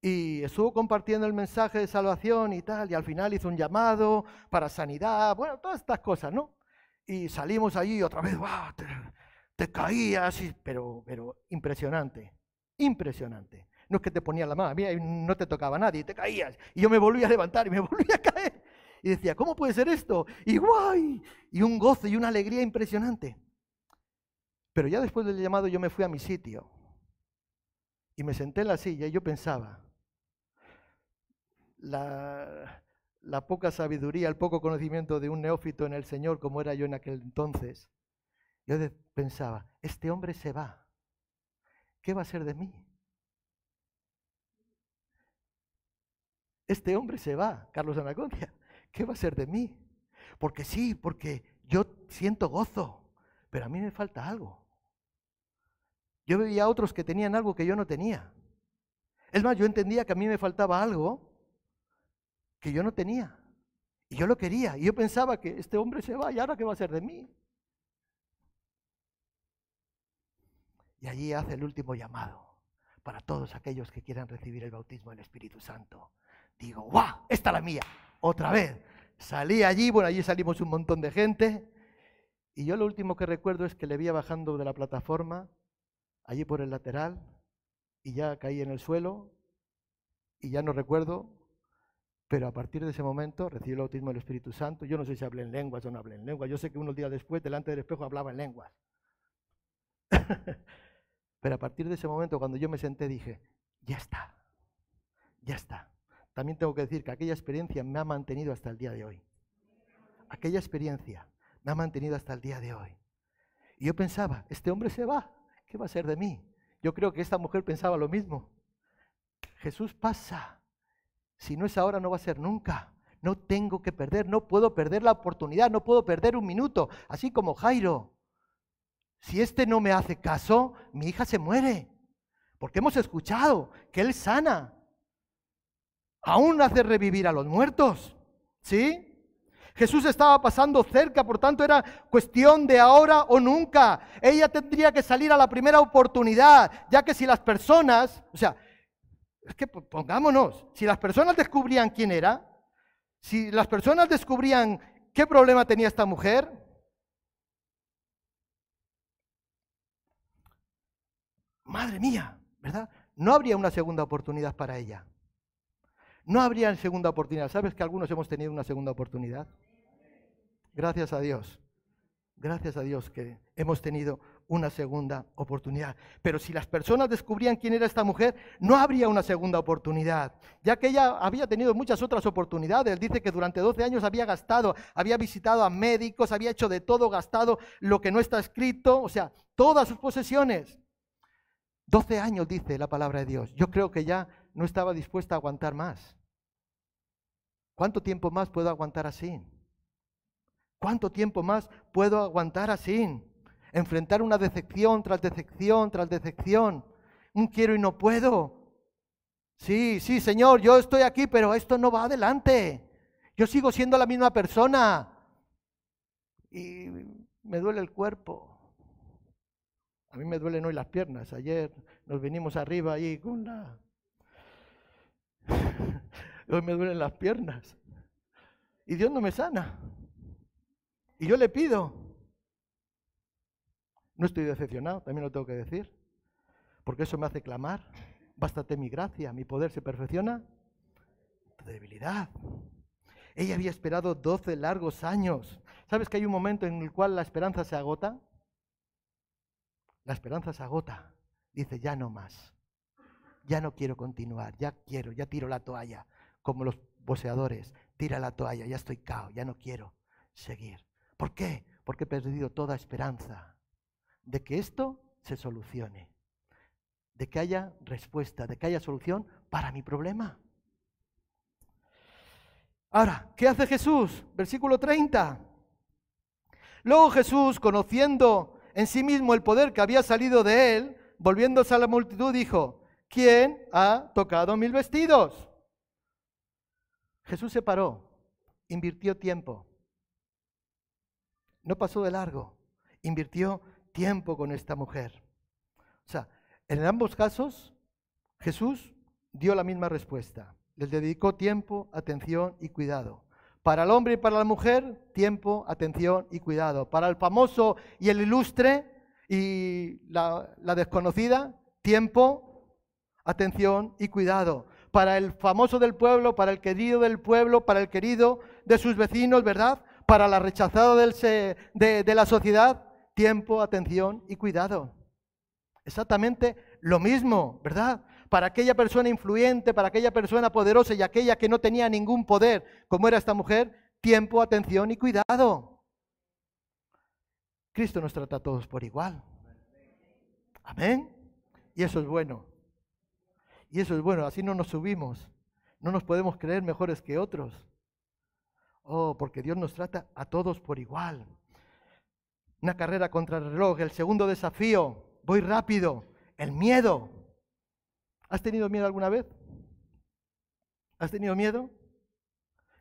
y estuvo compartiendo el mensaje de salvación y tal, y al final hizo un llamado para sanidad, bueno, todas estas cosas, ¿no? Y salimos allí otra vez, ¡guau! Te, caías, pero, pero impresionante. Impresionante. No es que te ponía la mano, no te tocaba nadie, te caías. Y yo me volvía a levantar y me <laughs> volvía a caer. Y decía, ¿cómo puede ser esto? Y guay, y un gozo y una alegría impresionante. Pero ya después del llamado yo me fui a mi sitio y me senté en la silla y yo pensaba, la, la poca sabiduría, el poco conocimiento de un neófito en el Señor como era yo en aquel entonces, yo pensaba, este hombre se va ¿qué va a ser de mí? Este hombre se va, Carlos Anacondia, ¿qué va a ser de mí? Porque sí, porque yo siento gozo, pero a mí me falta algo. Yo veía a otros que tenían algo que yo no tenía. Es más, yo entendía que a mí me faltaba algo que yo no tenía. Y yo lo quería. Y yo pensaba que este hombre se va y ahora qué va a ser de mí. Y allí hace el último llamado para todos aquellos que quieran recibir el bautismo del Espíritu Santo. Digo, ¡guau! Esta es la mía. Otra vez. Salí allí, bueno, allí salimos un montón de gente. Y yo lo último que recuerdo es que le vi bajando de la plataforma, allí por el lateral, y ya caí en el suelo, y ya no recuerdo, pero a partir de ese momento recibí el bautismo del Espíritu Santo. Yo no sé si hablé en lenguas o no hablé en lenguas. Yo sé que unos días después, delante del espejo, hablaba en lenguas. <laughs> Pero a partir de ese momento, cuando yo me senté, dije, ya está, ya está. También tengo que decir que aquella experiencia me ha mantenido hasta el día de hoy. Aquella experiencia me ha mantenido hasta el día de hoy. Y yo pensaba, este hombre se va, ¿qué va a ser de mí? Yo creo que esta mujer pensaba lo mismo. Jesús pasa. Si no es ahora, no va a ser nunca. No tengo que perder, no puedo perder la oportunidad, no puedo perder un minuto. Así como Jairo. Si este no me hace caso, mi hija se muere. Porque hemos escuchado que Él sana. Aún hace revivir a los muertos. ¿Sí? Jesús estaba pasando cerca, por tanto era cuestión de ahora o nunca. Ella tendría que salir a la primera oportunidad, ya que si las personas, o sea, es que pongámonos, si las personas descubrían quién era, si las personas descubrían qué problema tenía esta mujer, madre mía, ¿verdad? No habría una segunda oportunidad para ella. No habría segunda oportunidad. ¿Sabes que algunos hemos tenido una segunda oportunidad? Gracias a Dios. Gracias a Dios que hemos tenido una segunda oportunidad. Pero si las personas descubrían quién era esta mujer, no habría una segunda oportunidad, ya que ella había tenido muchas otras oportunidades. Dice que durante 12 años había gastado, había visitado a médicos, había hecho de todo, gastado lo que no está escrito, o sea, todas sus posesiones. 12 años, dice la palabra de Dios. Yo creo que ya no estaba dispuesta a aguantar más. ¿Cuánto tiempo más puedo aguantar así? ¿Cuánto tiempo más puedo aguantar así? Enfrentar una decepción tras decepción tras decepción. Un quiero y no puedo. Sí, sí, Señor, yo estoy aquí, pero esto no va adelante. Yo sigo siendo la misma persona. Y me duele el cuerpo. A mí me duelen hoy las piernas. Ayer nos venimos arriba ahí con la... <laughs> hoy me duelen las piernas. Y Dios no me sana. Y yo le pido. No estoy decepcionado, también lo tengo que decir. Porque eso me hace clamar. Bástate mi gracia, mi poder se perfecciona. Tu debilidad. Ella había esperado 12 largos años. ¿Sabes que hay un momento en el cual la esperanza se agota? La esperanza se agota. Dice, ya no más. Ya no quiero continuar, ya quiero, ya tiro la toalla. Como los boxeadores, tira la toalla, ya estoy cao, ya no quiero seguir. ¿Por qué? Porque he perdido toda esperanza de que esto se solucione, de que haya respuesta, de que haya solución para mi problema. Ahora, ¿qué hace Jesús? Versículo 30. Luego Jesús, conociendo en sí mismo el poder que había salido de él, volviéndose a la multitud, dijo, ¿quién ha tocado mil vestidos? Jesús se paró, invirtió tiempo, no pasó de largo, invirtió tiempo con esta mujer. O sea, en ambos casos, Jesús dio la misma respuesta. Les dedicó tiempo, atención y cuidado. Para el hombre y para la mujer, tiempo, atención y cuidado. Para el famoso y el ilustre y la, desconocida, tiempo, atención y cuidado. Para el famoso del pueblo, para el querido del pueblo, para el querido de sus vecinos, ¿verdad? Para la rechazada de, de la sociedad, tiempo, atención y cuidado. Exactamente lo mismo, ¿verdad? para aquella persona influyente, para aquella persona poderosa y aquella que no tenía ningún poder, como era esta mujer, tiempo, atención y cuidado. Cristo nos trata a todos por igual. Amén. Y eso es bueno. Y eso es bueno, así no nos subimos. No nos podemos creer mejores que otros. Oh, porque Dios nos trata a todos por igual. Una carrera contra el reloj, el segundo desafío, voy rápido, el miedo. ¿Has tenido miedo alguna vez? ¿Has tenido miedo?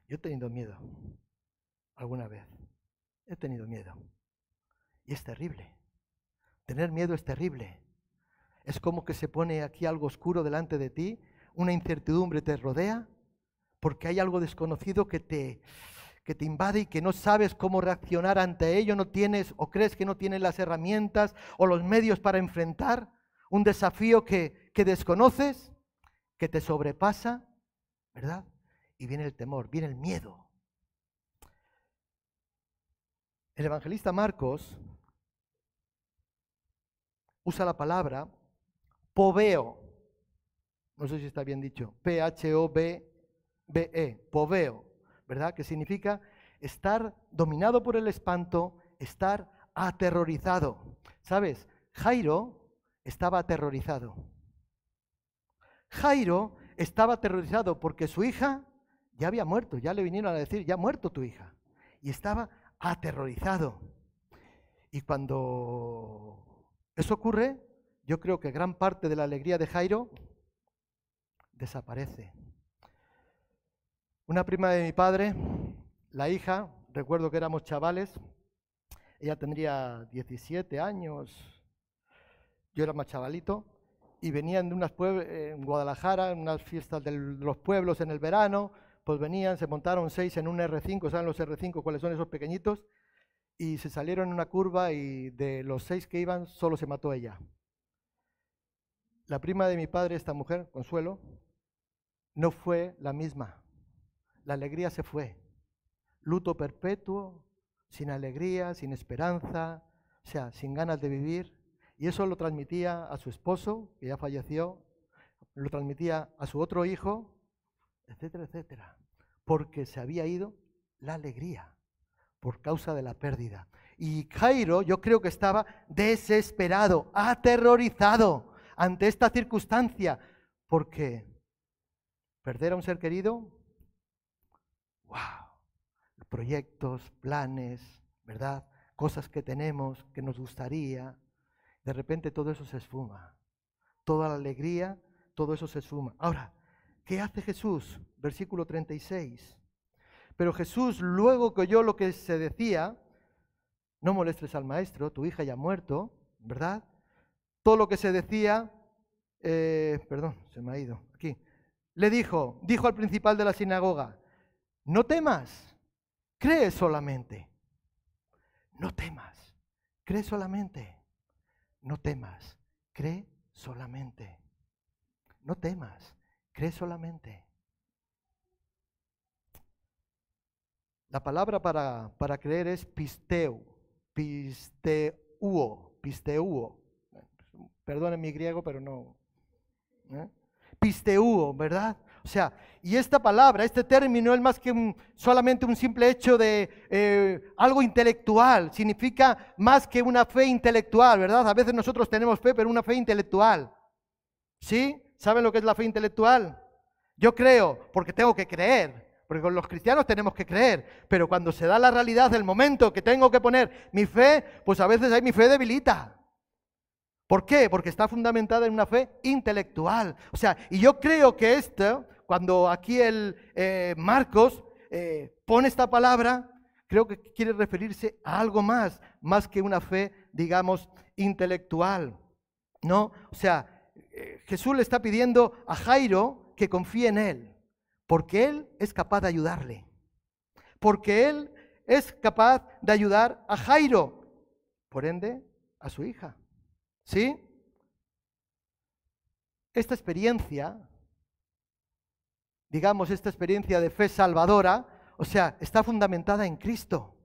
Yo he tenido miedo alguna vez. He tenido miedo. Y es terrible. Tener miedo es terrible. Es como que se pone aquí algo oscuro delante de ti, una incertidumbre te rodea, porque hay algo desconocido que te, que te invade y que no sabes cómo reaccionar ante ello, no tienes o crees que no tienes las herramientas o los medios para enfrentar un desafío que, que desconoces, que te sobrepasa, ¿verdad? Y viene el temor, viene el miedo. El evangelista Marcos usa la palabra poveo. No sé si está bien dicho. P-H-O-B-B-E. Poveo. ¿Verdad? Que significa estar dominado por el espanto, estar aterrorizado. ¿Sabes? Jairo estaba aterrorizado. Jairo estaba aterrorizado porque su hija ya había muerto, ya le vinieron a decir, ya ha muerto tu hija. Y estaba aterrorizado. Y cuando eso ocurre, yo creo que gran parte de la alegría de Jairo desaparece. Una prima de mi padre, la hija, recuerdo que éramos chavales, ella tendría 17 años, yo era más chavalito, y venían de unas pueblos, en Guadalajara, en unas fiestas de los pueblos en el verano, pues venían, se montaron seis en un R5, ¿saben los R5 cuáles son esos pequeñitos? Y se salieron en una curva y de los seis que iban, solo se mató ella. La prima de mi padre, esta mujer, Consuelo, no fue la misma. La alegría se fue. Luto perpetuo, sin alegría, sin esperanza, o sea, sin ganas de vivir. Y eso lo transmitía a su esposo, que ya falleció, lo transmitía a su otro hijo, etcétera, etcétera. Porque se había ido la alegría por causa de la pérdida. Y Jairo yo creo que estaba desesperado, aterrorizado ante esta circunstancia, porque perder a un ser querido, wow, proyectos, planes, ¿verdad? Cosas que tenemos, que nos gustaría, de repente todo eso se esfuma. Toda la alegría, todo eso se esfuma. Ahora, ¿qué hace Jesús? Versículo 36. Pero Jesús, luego que oyó lo que se decía, no molestes al maestro, tu hija ya ha muerto, ¿verdad? Todo lo que se decía, eh, perdón, se me ha ido, aquí. Le dijo, dijo al principal de la sinagoga, no temas, cree solamente. No temas, cree solamente. No temas, cree solamente. No temas, cree solamente. La palabra para, para creer es pisteu, pisteuo, pisteuo. Perdonen mi griego, pero no. ¿eh? ¿verdad? O sea, y esta palabra, este término es más que solamente un simple hecho de eh, algo intelectual, significa más que una fe intelectual, ¿verdad? A veces nosotros tenemos fe, pero una fe intelectual. ¿Sí? ¿Saben lo que es la fe intelectual? Yo creo, porque tengo que creer. Porque con los cristianos tenemos que creer, pero cuando se da la realidad del momento que tengo que poner mi fe, pues a veces hay mi fe debilita. ¿Por qué? Porque está fundamentada en una fe intelectual. O sea, y yo creo que esto, cuando aquí el eh, Marcos eh, pone esta palabra, creo que quiere referirse a algo más, más que una fe, digamos, intelectual. ¿No? O sea, eh, Jesús le está pidiendo a Jairo que confíe en él. Porque Él es capaz de ayudarle. Porque Él es capaz de ayudar a Jairo. Por ende, a su hija. ¿Sí? Esta experiencia, digamos, esta experiencia de fe salvadora, o sea, está fundamentada en Cristo.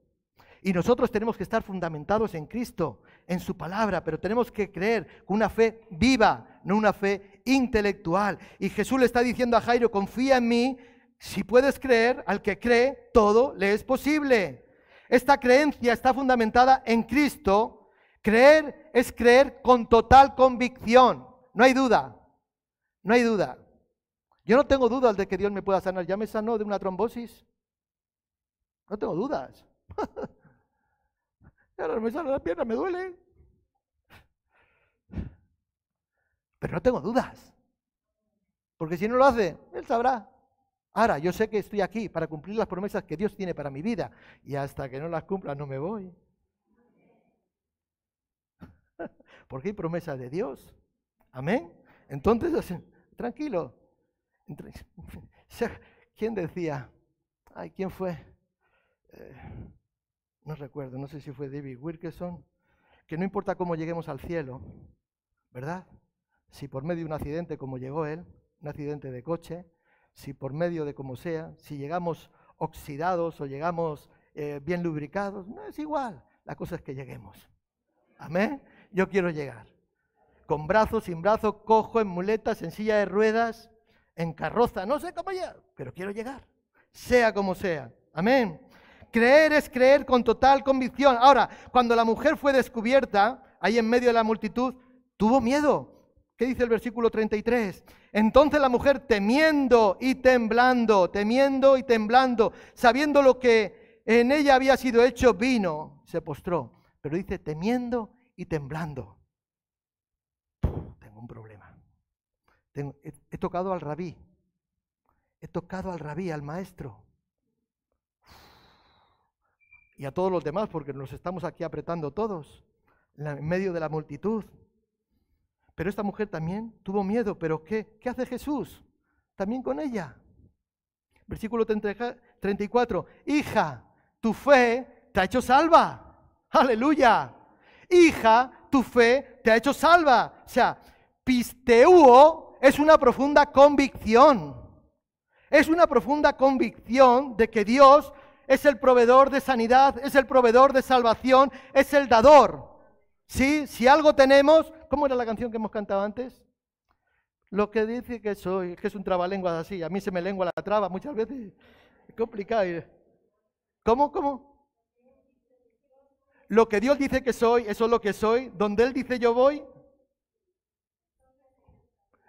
Y nosotros tenemos que estar fundamentados en Cristo, en su palabra, pero tenemos que creer con una fe viva, no una fe intelectual. Y Jesús le está diciendo a Jairo, confía en mí, si puedes creer, al que cree, todo le es posible. Esta creencia está fundamentada en Cristo. Creer es creer con total convicción. No hay duda. No hay duda. Yo no tengo dudas de que Dios me pueda sanar. Ya me sanó de una trombosis. No tengo dudas. <laughs> Ahora me sale la pierna, me duele. Pero no tengo dudas. Porque si no lo hace, Él sabrá. Ahora, yo sé que estoy aquí para cumplir las promesas que Dios tiene para mi vida. Y hasta que no las cumpla, no me voy. Porque hay promesas de Dios. Amén. Entonces, tranquilo. <laughs> ¿Quién decía? Ay, ¿quién fue? Eh, no recuerdo, no sé si fue David Wilkerson, que no importa cómo lleguemos al cielo, ¿verdad? Si por medio de un accidente como llegó él, un accidente de coche, si por medio de como sea, si llegamos oxidados o llegamos eh, bien lubricados, no es igual. La cosa es que lleguemos. Amén. Yo quiero llegar. Con brazos, sin brazos, cojo, en muletas, en silla de ruedas, en carroza, no sé cómo llegar, pero quiero llegar. Sea como sea. Amén. Creer es creer con total convicción. Ahora, cuando la mujer fue descubierta, ahí en medio de la multitud, tuvo miedo. ¿Qué dice el versículo 33? Entonces la mujer temiendo y temblando, temiendo y temblando, sabiendo lo que en ella había sido hecho, vino, se postró. Pero dice temiendo y temblando. tengo un problema. he tocado al rabí. He tocado al rabí, al maestro y a todos los demás, porque nos estamos aquí apretando todos, en medio de la multitud. Pero esta mujer también tuvo miedo, pero ¿qué, qué hace Jesús? También con ella. Versículo 34, hija, tu fe te ha hecho salva. Aleluya. Hija, tu fe te ha hecho salva. O sea, pisteuo es una profunda convicción. Es una profunda convicción de que Dios es el proveedor de sanidad, es el proveedor de salvación, es el dador. ¿Sí? Si algo tenemos, ¿cómo era la canción que hemos cantado antes? Lo que dice que soy, que es un trabalenguas así, a mí se me lengua la traba muchas veces, es complicado. ¿Cómo? ¿Cómo? Lo que Dios dice que soy, eso es lo que soy, donde Él dice yo voy,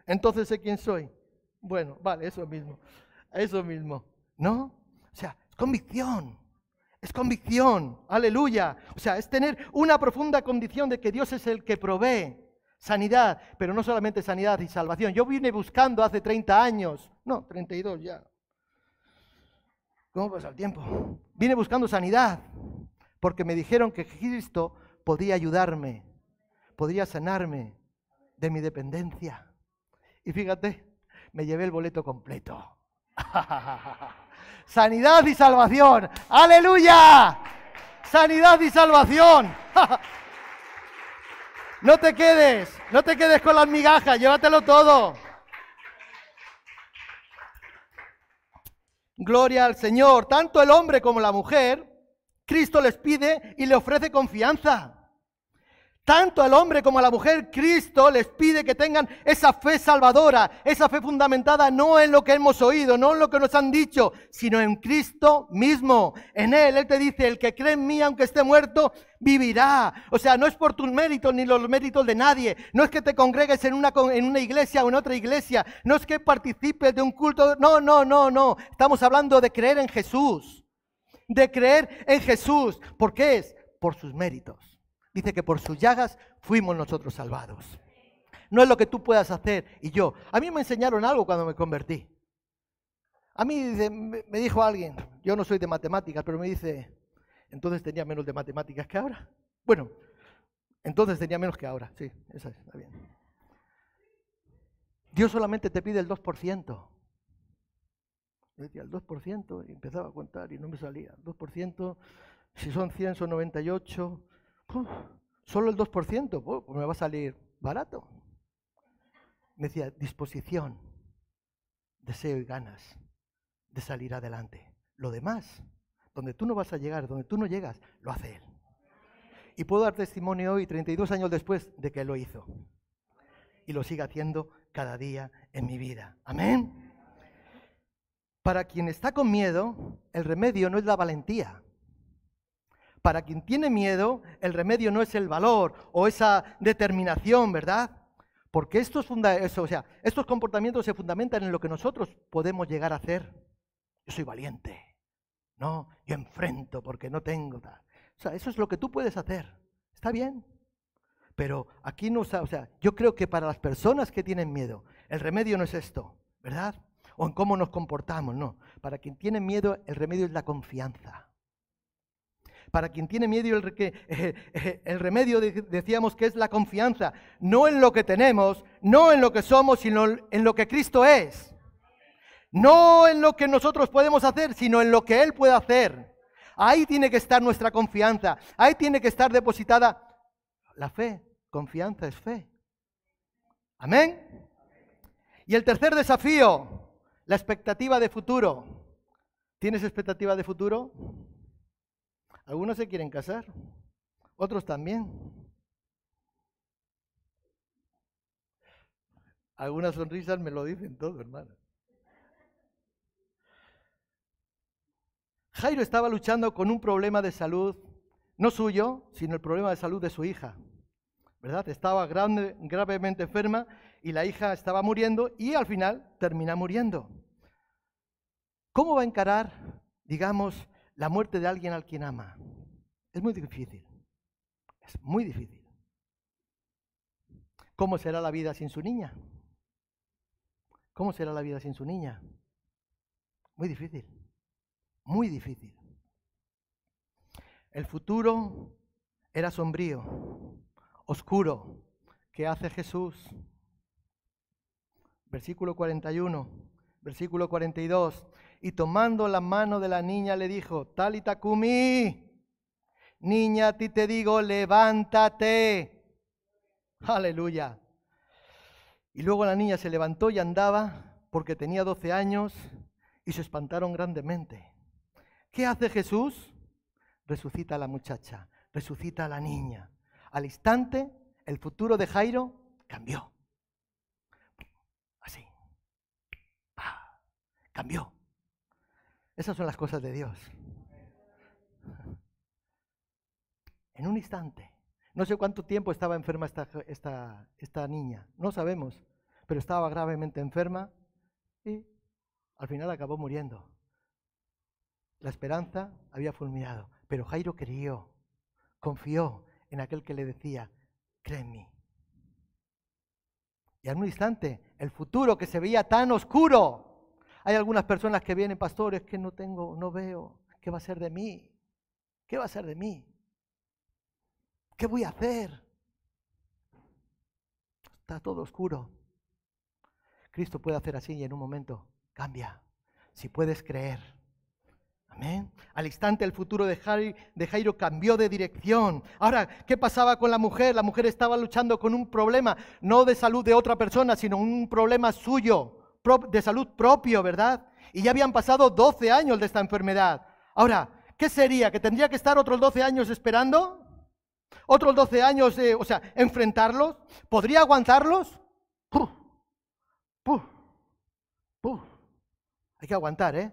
entonces sé quién soy. Bueno, vale, eso mismo, eso mismo, ¿no? O sea, es convicción, es convicción, aleluya. O sea, es tener una profunda convicción de que Dios es el que provee sanidad, pero no solamente sanidad y salvación. Yo vine buscando hace 30 años, no, 32 ya. ¿Cómo pasa el tiempo? Vine buscando sanidad, porque me dijeron que Cristo podía ayudarme, podría sanarme de mi dependencia. Y fíjate, me llevé el boleto completo. <laughs> Sanidad y salvación. Aleluya. Sanidad y salvación. <laughs> no te quedes, no te quedes con las migajas, llévatelo todo. Gloria al Señor. Tanto el hombre como la mujer, Cristo les pide y le ofrece confianza. Tanto al hombre como a la mujer, Cristo les pide que tengan esa fe salvadora, esa fe fundamentada no en lo que hemos oído, no en lo que nos han dicho, sino en Cristo mismo. En Él, Él te dice, el que cree en mí, aunque esté muerto, vivirá. O sea, no es por tus méritos ni los méritos de nadie. No es que te congregues en una, en una iglesia o en otra iglesia. No es que participes de un culto. No, no, no, no. Estamos hablando de creer en Jesús. De creer en Jesús. ¿Por qué es? Por sus méritos. Dice que por sus llagas fuimos nosotros salvados. No es lo que tú puedas hacer y yo. A mí me enseñaron algo cuando me convertí. A mí me dijo alguien, yo no soy de matemáticas, pero me dice, entonces tenía menos de matemáticas que ahora. Bueno, entonces tenía menos que ahora, sí, esa está bien. Dios solamente te pide el 2%. Decía el 2% y empezaba a contar y no me salía. El 2%, si son 100 son 98, solo el 2%, pues me va a salir barato. Me decía, disposición, deseo y ganas de salir adelante. Lo demás, donde tú no vas a llegar, donde tú no llegas, lo hace Él. Y puedo dar testimonio hoy, 32 años después, de que lo hizo. Y lo sigue haciendo cada día en mi vida. Amén. Para quien está con miedo, el remedio no es la valentía. Para quien tiene miedo, el remedio no es el valor o esa determinación, ¿verdad? Porque estos, o sea, estos comportamientos se fundamentan en lo que nosotros podemos llegar a hacer. Yo soy valiente. No, yo enfrento porque no tengo tal. O sea, eso es lo que tú puedes hacer. Está bien. Pero aquí no, o sea, yo creo que para las personas que tienen miedo, el remedio no es esto, ¿verdad? O en cómo nos comportamos, no. Para quien tiene miedo, el remedio es la confianza. Para quien tiene miedo, el, <laughs> el remedio decíamos que es la confianza, no en lo que tenemos, no en lo que somos, sino en lo que Cristo es. No en lo que nosotros podemos hacer, sino en lo que Él puede hacer. Ahí tiene que estar nuestra confianza, ahí tiene que estar depositada la fe. Confianza es fe. Amén. Y el tercer desafío, la expectativa de futuro. ¿Tienes expectativa de futuro? Algunos se quieren casar, otros también. Algunas sonrisas me lo dicen todo, hermano. Jairo estaba luchando con un problema de salud, no suyo, sino el problema de salud de su hija. ¿Verdad? Estaba gravemente enferma y la hija estaba muriendo y al final termina muriendo. ¿Cómo va a encarar, digamos, la muerte de alguien al quien ama. Es muy difícil. Es muy difícil. ¿Cómo será la vida sin su niña? ¿Cómo será la vida sin su niña? Muy difícil. Muy difícil. El futuro era sombrío, oscuro. ¿Qué hace Jesús? Versículo 41, versículo 42 y tomando la mano de la niña le dijo, Talita Kumi, niña, a ti te digo, levántate. Aleluya. Y luego la niña se levantó y andaba porque tenía 12 años y se espantaron grandemente. ¿Qué hace Jesús? Resucita a la muchacha, resucita a la niña. Al instante, el futuro de Jairo cambió. Así. Cambió. Esas son las cosas de Dios. En un instante. No sé cuánto tiempo estaba enferma esta, esta, esta niña, no sabemos, pero estaba gravemente enferma y al final acabó muriendo. La esperanza había fulminado, pero Jairo creyó, confió en aquel que le decía, cree en mí. Y en un instante, el futuro que se veía tan oscuro. Hay algunas personas que vienen, pastores, que no tengo, no veo, ¿qué va a ser de mí? ¿Qué va a ser de mí? ¿Qué voy a hacer? Está todo oscuro. Cristo puede hacer así y en un momento cambia. Si puedes creer. Amén. Al instante el futuro de Jairo, cambió de dirección. Ahora, ¿qué pasaba con la mujer? La mujer estaba luchando con un problema, no de salud de otra persona, sino un problema suyo, de salud propio, ¿verdad? Y ya habían pasado 12 años de esta enfermedad. Ahora, ¿qué sería? ¿Que tendría que estar otros 12 años esperando? otros 12 años, o sea, enfrentarlos, ¿podría aguantarlos? Hay que aguantar, ¿eh?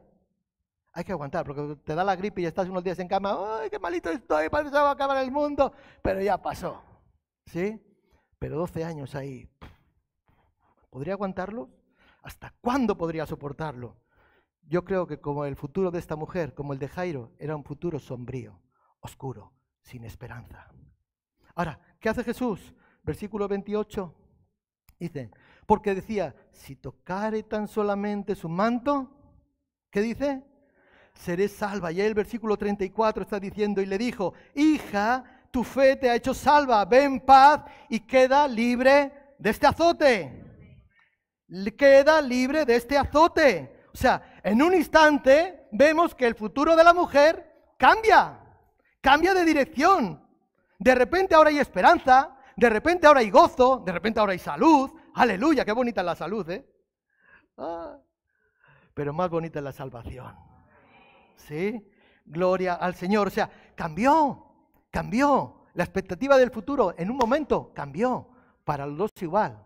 Hay que aguantar, porque te da la gripe y estás unos días en cama, ¡ay, qué malito estoy! Parece que va a acabar el mundo, pero ya pasó, ¿sí? Pero 12 años ahí, ¿podría aguantarlo? ¿Hasta cuándo podría soportarlo? Yo creo que como el futuro de esta mujer, como el de Jairo, era un futuro sombrío, oscuro, sin esperanza. Ahora, ¿qué hace Jesús? Versículo 28 dice, porque decía, si tocare tan solamente su manto, ¿qué dice? Seré salva. Y el versículo 34 está diciendo, y le dijo, hija, tu fe te ha hecho salva, ven en paz y queda libre de este azote. Queda libre de este azote. O sea, en un instante vemos que el futuro de la mujer cambia, cambia de dirección. De repente ahora hay esperanza, de repente ahora hay gozo, de repente ahora hay salud. Aleluya, qué bonita es la salud, ¿eh? Ah, pero más bonita es la salvación. ¿Sí? Gloria al Señor. O sea, cambió, cambió. La expectativa del futuro en un momento cambió. Para los dos igual.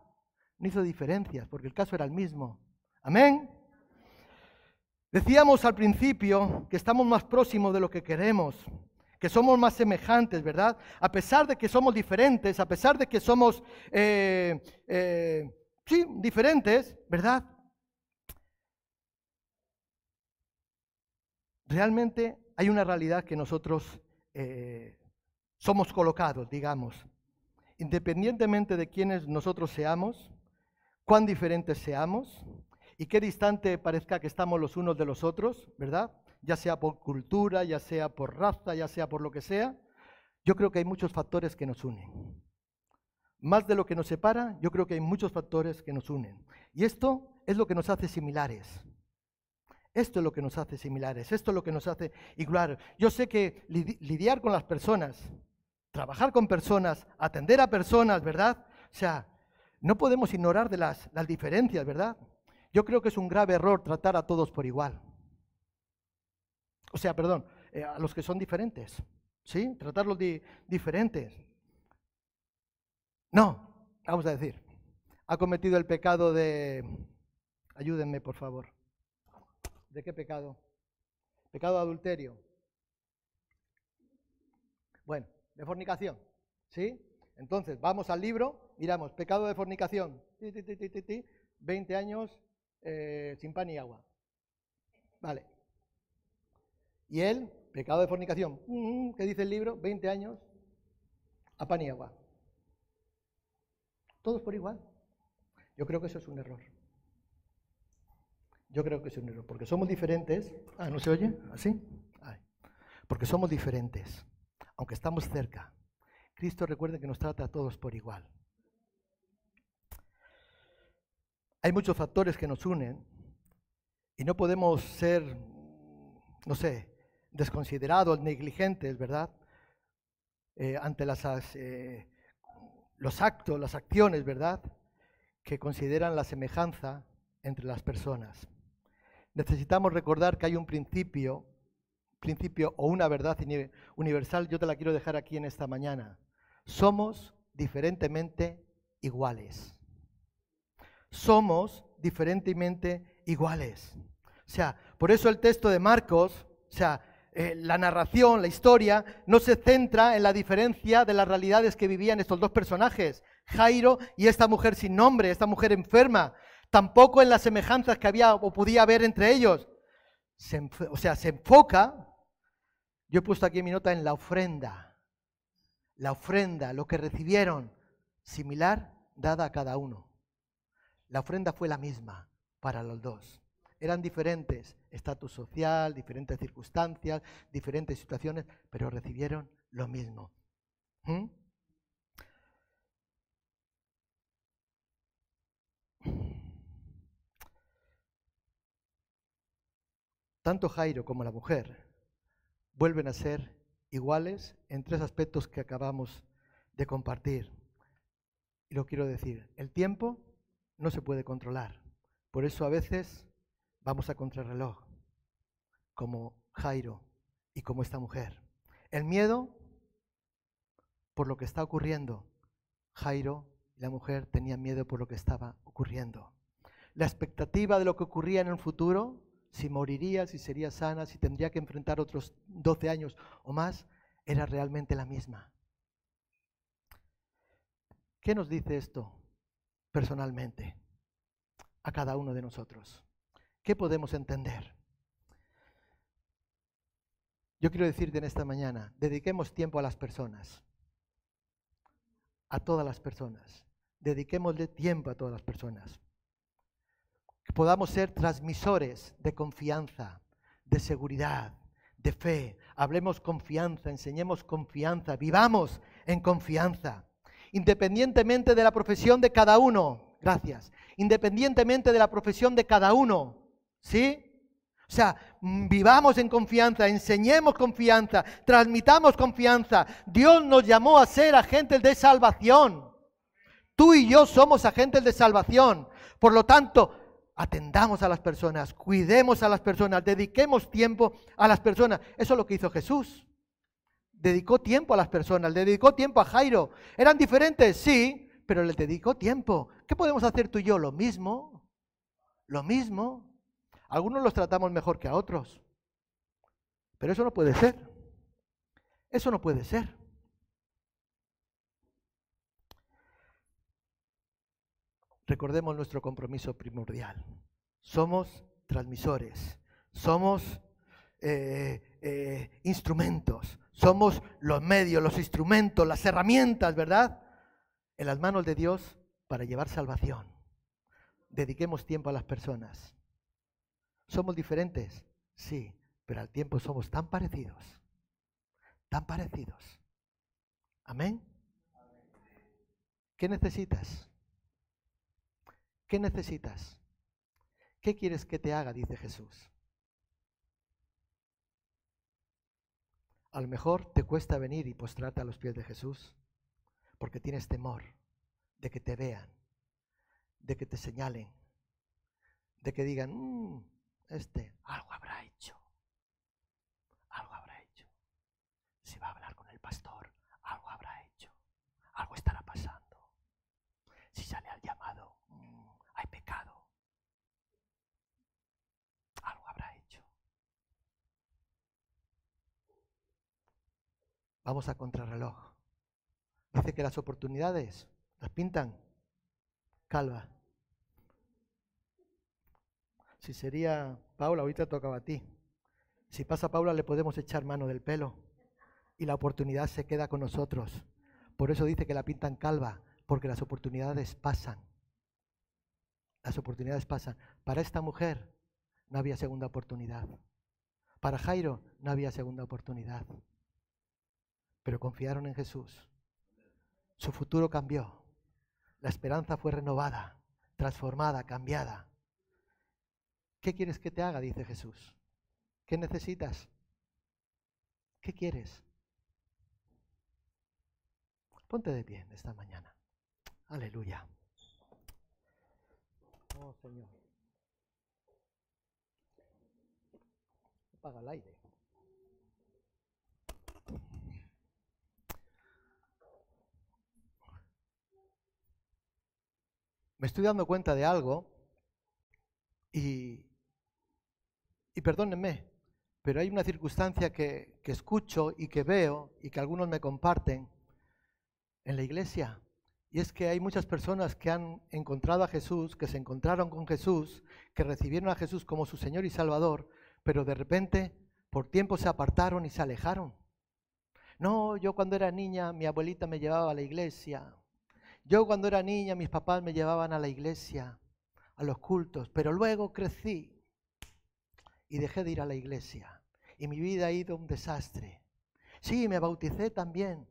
No hizo diferencias porque el caso era el mismo. Amén. Decíamos al principio que estamos más próximos de lo que queremos que somos más semejantes, ¿verdad? A pesar de que somos diferentes, a pesar de que somos, eh, eh, sí, diferentes, ¿verdad? Realmente hay una realidad que nosotros eh, somos colocados, digamos, independientemente de quiénes nosotros seamos, cuán diferentes seamos y qué distante parezca que estamos los unos de los otros, ¿verdad? ya sea por cultura, ya sea por raza, ya sea por lo que sea, yo creo que hay muchos factores que nos unen. Más de lo que nos separa, yo creo que hay muchos factores que nos unen. Y esto es lo que nos hace similares. Esto es lo que nos hace similares, esto es lo que nos hace igual. Yo sé que lidiar con las personas, trabajar con personas, atender a personas, ¿verdad? O sea, no podemos ignorar de las, las diferencias, ¿verdad? Yo creo que es un grave error tratar a todos por igual. O sea, perdón, eh, a los que son diferentes. ¿Sí? Tratarlos de diferentes. No, vamos a decir, ha cometido el pecado de... Ayúdenme, por favor. ¿De qué pecado? Pecado de adulterio. Bueno, de fornicación. ¿Sí? Entonces, vamos al libro, miramos, pecado de fornicación. 20 años eh, sin pan y agua. Vale. Y él, pecado de fornicación, ¿qué dice el libro? 20 años a pan y agua. Todos por igual. Yo creo que eso es un error. Yo creo que es un error, porque somos diferentes. Ah, ¿no se oye? ¿Así? Porque somos diferentes, aunque estamos cerca. Cristo recuerde que nos trata a todos por igual. Hay muchos factores que nos unen y no podemos ser, no sé, desconsiderados, negligentes, ¿verdad? Eh, ante las, eh, los actos, las acciones, ¿verdad? Que consideran la semejanza entre las personas. Necesitamos recordar que hay un principio principio o una verdad universal, yo te la quiero dejar aquí en esta mañana. Somos diferentemente iguales. Somos diferentemente iguales. O sea, por eso el texto de Marcos, o sea, eh, la narración, la historia, no se centra en la diferencia de las realidades que vivían estos dos personajes, Jairo y esta mujer sin nombre, esta mujer enferma, tampoco en las semejanzas que había o podía haber entre ellos. o sea, se enfoca, yo he puesto aquí mi nota, en la ofrenda. La ofrenda, lo que recibieron, similar, dada a cada uno. La ofrenda fue la misma para los dos. Eran diferentes, estatus social, diferentes circunstancias, diferentes situaciones, pero recibieron lo mismo. ¿Mm? Tanto Jairo como la mujer vuelven a ser iguales en tres aspectos que acabamos de compartir. Y lo quiero decir, el tiempo no se puede controlar. Por eso a veces vamos a contrarreloj, como Jairo y como esta mujer. El miedo por lo que está ocurriendo. Jairo y la mujer tenían miedo por lo que estaba ocurriendo. La expectativa de lo que ocurría en el futuro, si moriría, si sería sana, si tendría que enfrentar otros 12 años o más, era realmente la misma. ¿Qué nos dice esto personalmente a cada uno de nosotros? ¿Qué podemos entender? Yo quiero decirte en esta mañana, dediquemos tiempo a las personas, a todas las personas. Dediquémosle tiempo a todas las personas. Podamos ser transmisores de confianza, de seguridad, de fe. Hablemos confianza, enseñemos confianza, vivamos en confianza independientemente de la profesión de cada uno. Gracias. Independientemente de la profesión de cada uno. ¿Sí? O sea, mm, vivamos en confianza, enseñemos confianza, transmitamos confianza. Dios nos llamó a ser agentes de salvación. Tú y yo somos agentes de salvación. Por lo tanto, atendamos a las personas, cuidemos a las personas, dediquemos tiempo a las personas. Eso es lo que hizo Jesús dedicó tiempo a las personas, le dedicó tiempo a Jairo. ¿Eran diferentes? Sí, pero le dedicó tiempo. ¿Qué podemos hacer tú y yo? Lo mismo. Lo mismo. Algunos los tratamos mejor que a otros. Pero eso no puede ser. Eso no puede ser. Recordemos nuestro compromiso primordial. Somos transmisores. Somos eh, eh, instrumentos somos los medios, los instrumentos, las herramientas, ¿verdad? En las manos de Dios para llevar salvación. Dediquemos tiempo a las personas. ¿Somos diferentes? Sí, pero al tiempo somos tan parecidos. Tan parecidos. Amén. ¿Qué necesitas? ¿Qué necesitas? ¿Qué quieres que te haga? Dice Jesús. A lo mejor te cuesta venir y postrarte a los pies de Jesús porque tienes temor de que te vean, de que te señalen, de que digan, mm, este, algo habrá hecho, algo habrá hecho. Si va a hablar con el pastor, algo habrá hecho, algo estará pasando. Si sale al llamado, hay pecado. Vamos a contrarreloj. Dice que las oportunidades las pintan calva. Si sería Paula, ahorita tocaba a ti. Si pasa Paula, le podemos echar mano del pelo y la oportunidad se queda con nosotros. Por eso dice que la pintan calva, porque las oportunidades pasan. Las oportunidades pasan. Para esta mujer no había segunda oportunidad. Para Jairo no había segunda oportunidad pero confiaron en Jesús. Su futuro cambió. La esperanza fue renovada, transformada, cambiada. ¿Qué quieres que te haga? dice Jesús. ¿Qué necesitas? ¿Qué quieres? Ponte de pie esta mañana. Aleluya. Señor. Apaga el aire. Me estoy dando cuenta de algo y, y perdónenme, pero hay una circunstancia que, que escucho y que veo y que algunos me comparten en la iglesia. Y es que hay muchas personas que han encontrado a Jesús, que se encontraron con Jesús, que recibieron a Jesús como su Señor y Salvador, pero de repente por tiempo se apartaron y se alejaron. No, yo cuando era niña mi abuelita me llevaba a la iglesia. Yo cuando era niña mis papás me llevaban a la iglesia, a los cultos, pero luego crecí y dejé de ir a la iglesia. Y mi vida ha ido un desastre. Sí, me bauticé también,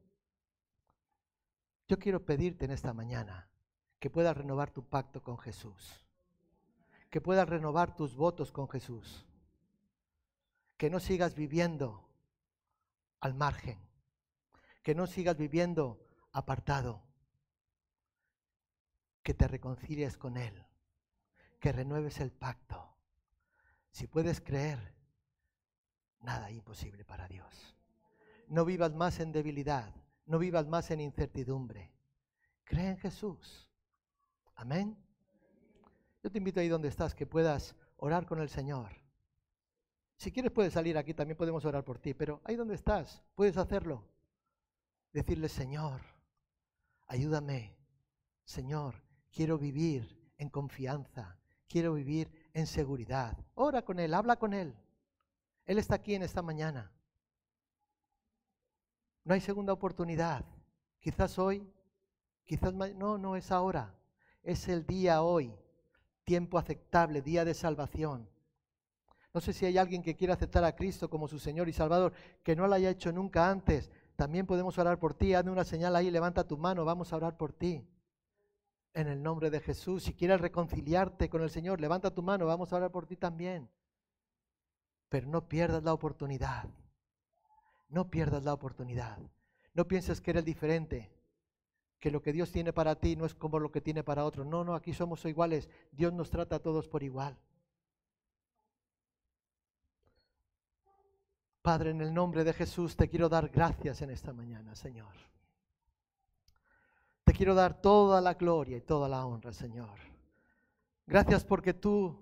yo quiero pedirte en esta mañana que puedas renovar tu pacto con Jesús, que puedas renovar tus votos con Jesús, que no sigas viviendo al margen, que no sigas viviendo apartado, que te reconcilies con Él, que renueves el pacto. Si puedes creer, nada imposible para Dios. No vivas más en debilidad, no vivas más en incertidumbre. Cree en Jesús. Amén. Yo te invito ahí donde estás que puedas orar con el Señor. Si quieres puedes salir aquí, también podemos orar por ti, pero ahí donde estás, puedes hacerlo. Decirle, Señor, ayúdame. Señor, quiero vivir en confianza, quiero vivir en seguridad. Ora con Él, habla con Él. Él está aquí en esta mañana. No hay segunda oportunidad. Quizás hoy, quizás no, no es ahora. Es el día hoy. Tiempo aceptable, día de salvación. No sé si hay alguien que quiera aceptar a Cristo como su Señor y Salvador, que no lo haya hecho nunca antes. También podemos orar por ti. Hazme una señal ahí, levanta tu mano, vamos a orar por ti. En el nombre de Jesús. Si quieres reconciliarte con el Señor, levanta tu mano, vamos a orar por ti también. Pero no pierdas la oportunidad. No pierdas la oportunidad. No pienses que eres diferente, que lo que Dios tiene para ti no es como lo que tiene para otro. No, no, aquí somos iguales. Dios nos trata a todos por igual. Padre, en el nombre de Jesús te quiero dar gracias en esta mañana, Señor. Te quiero dar toda la gloria y toda la honra, Señor. Gracias porque tú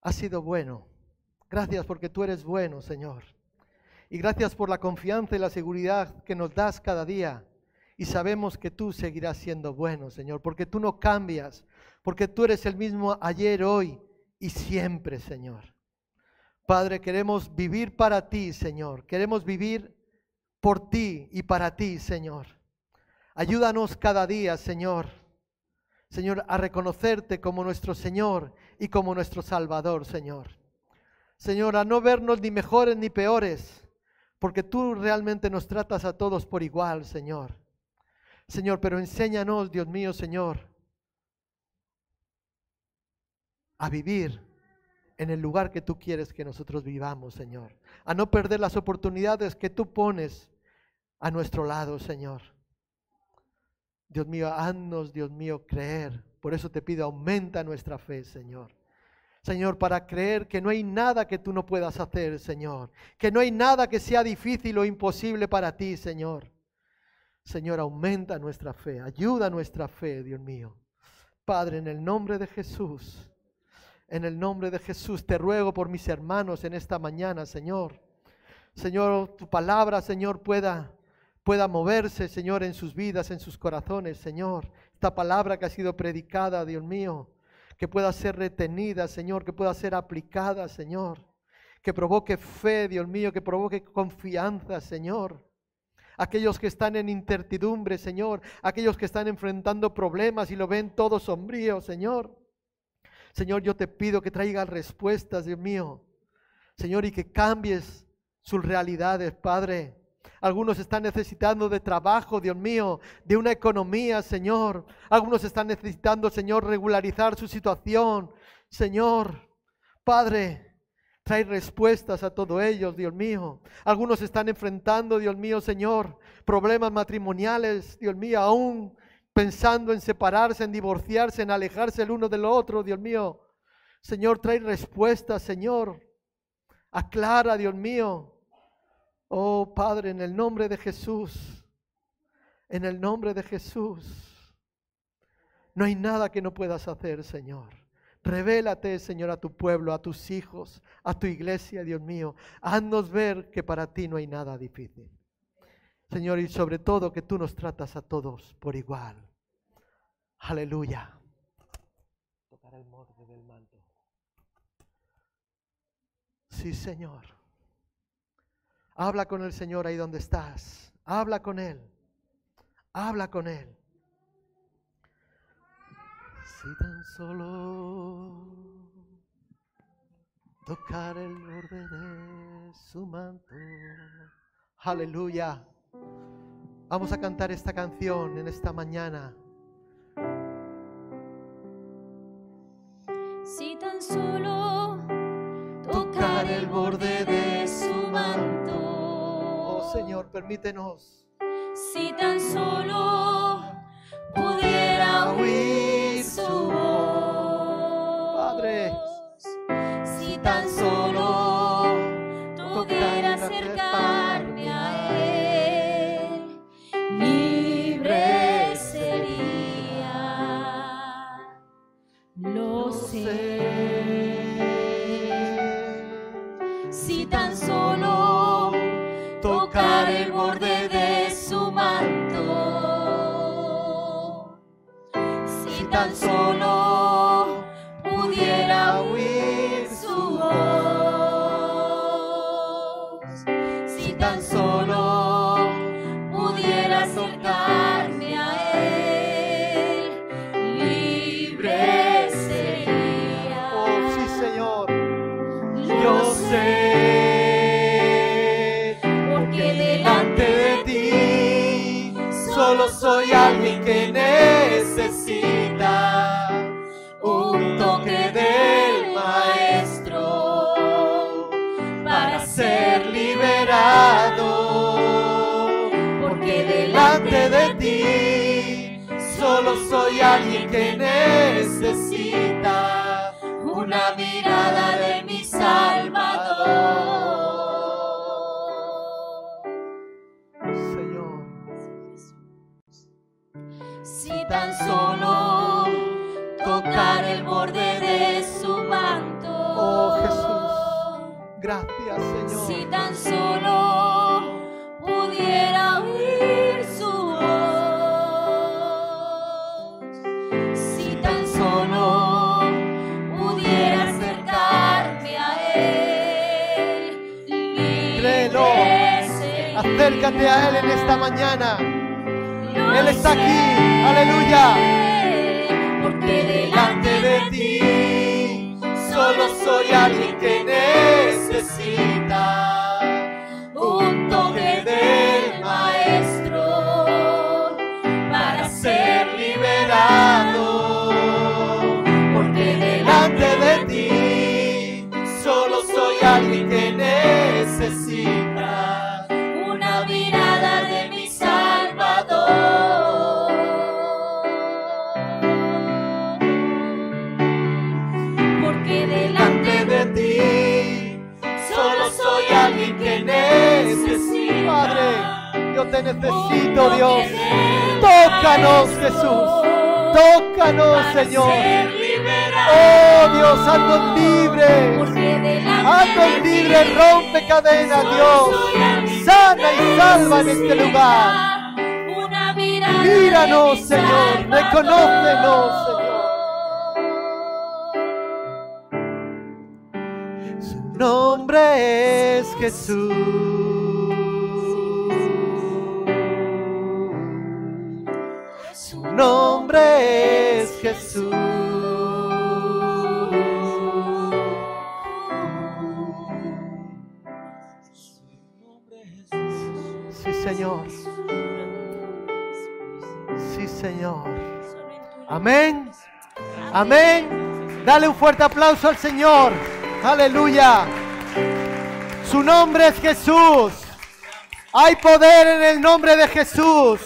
has sido bueno. Gracias porque tú eres bueno, Señor. Y gracias por la confianza y la seguridad que nos das cada día. Y sabemos que tú seguirás siendo bueno, Señor, porque tú no cambias, porque tú eres el mismo ayer, hoy y siempre, Señor. Padre, queremos vivir para ti, Señor. Queremos vivir por ti y para ti, Señor. Ayúdanos cada día, Señor. Señor, a reconocerte como nuestro Señor y como nuestro Salvador, Señor. Señor, a no vernos ni mejores ni peores, porque tú realmente nos tratas a todos por igual, Señor. Señor, pero enséñanos, Dios mío, Señor, a vivir en el lugar que tú quieres que nosotros vivamos, Señor. A no perder las oportunidades que tú pones a nuestro lado, Señor. Dios mío, haznos, Dios mío, creer. Por eso te pido, aumenta nuestra fe, Señor. Señor, para creer que no hay nada que tú no puedas hacer, Señor. Que no hay nada que sea difícil o imposible para ti, Señor. Señor, aumenta nuestra fe, ayuda nuestra fe, Dios mío. Padre, en el nombre de Jesús, en el nombre de Jesús, te ruego por mis hermanos en esta mañana, Señor. Señor, tu palabra, Señor, pueda, pueda moverse, Señor, en sus vidas, en sus corazones, Señor. Esta palabra que ha sido predicada, Dios mío que pueda ser retenida, Señor, que pueda ser aplicada, Señor. Que provoque fe, Dios mío, que provoque confianza, Señor. Aquellos que están en incertidumbre, Señor. Aquellos que están enfrentando problemas y lo ven todo sombrío, Señor. Señor, yo te pido que traigas respuestas, Dios mío. Señor, y que cambies sus realidades, Padre. Algunos están necesitando de trabajo, Dios mío, de una economía, Señor. Algunos están necesitando, Señor, regularizar su situación. Señor, Padre, trae respuestas a todo ellos, Dios mío. Algunos están enfrentando, Dios mío, Señor, problemas matrimoniales, Dios mío, aún pensando en separarse, en divorciarse, en alejarse el uno del otro, Dios mío. Señor, trae respuestas, Señor. Aclara, Dios mío, Oh Padre, en el nombre de Jesús, en el nombre de Jesús, No hay nada que no puedas hacer, Señor. Revélate, Señor, a tu pueblo, a tus hijos, a tu iglesia, Dios mío. Haznos ver que para ti no hay nada difícil. Señor, y sobre todo que tú nos tratas a todos por igual. Aleluya. Sí, Señor. Habla con el Señor ahí donde estás. Habla con Él. Habla con Él. Si tan solo tocar el borde de su manto. Aleluya. Vamos a cantar esta canción en esta mañana. Si tan solo tocar el borde de su manto. Señor, permítenos. Si tan solo pudiera oír su voz. Solo soy alguien que necesita una mirada de mi Salvador. Señor. Si tan solo tocar el borde de su manto. Oh, Jesús. Gracias, Señor. Si tan solo pudiera Acércate a Él en esta mañana. Él está aquí. Aleluya. Porque delante de ti solo soy alguien que necesita te necesito, Dios. Tócanos, Jesús. Tócanos, Señor. Oh, Dios, haznos libres. Haznos libres, rompe cadenas, Dios. Sana y salva en este lugar. Míranos, Señor. Reconócenos, Señor. Su nombre es Jesús. Sí, Señor. Sí, Señor. Amén. Amén. Dale un fuerte aplauso al Señor. Aleluya. Su nombre es Jesús. Hay poder en el nombre de Jesús.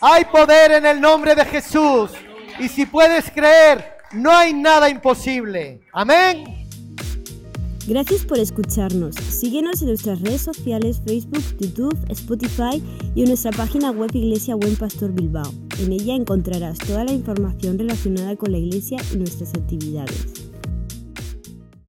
Hay poder en el nombre de Jesús. Y si puedes creer, no hay nada imposible. Amén. Gracias por escucharnos. Síguenos en nuestras redes sociales, Facebook, YouTube, Spotify y en nuestra página web Iglesia Buen Pastor Bilbao. En ella encontrarás toda la información relacionada con la iglesia y nuestras actividades.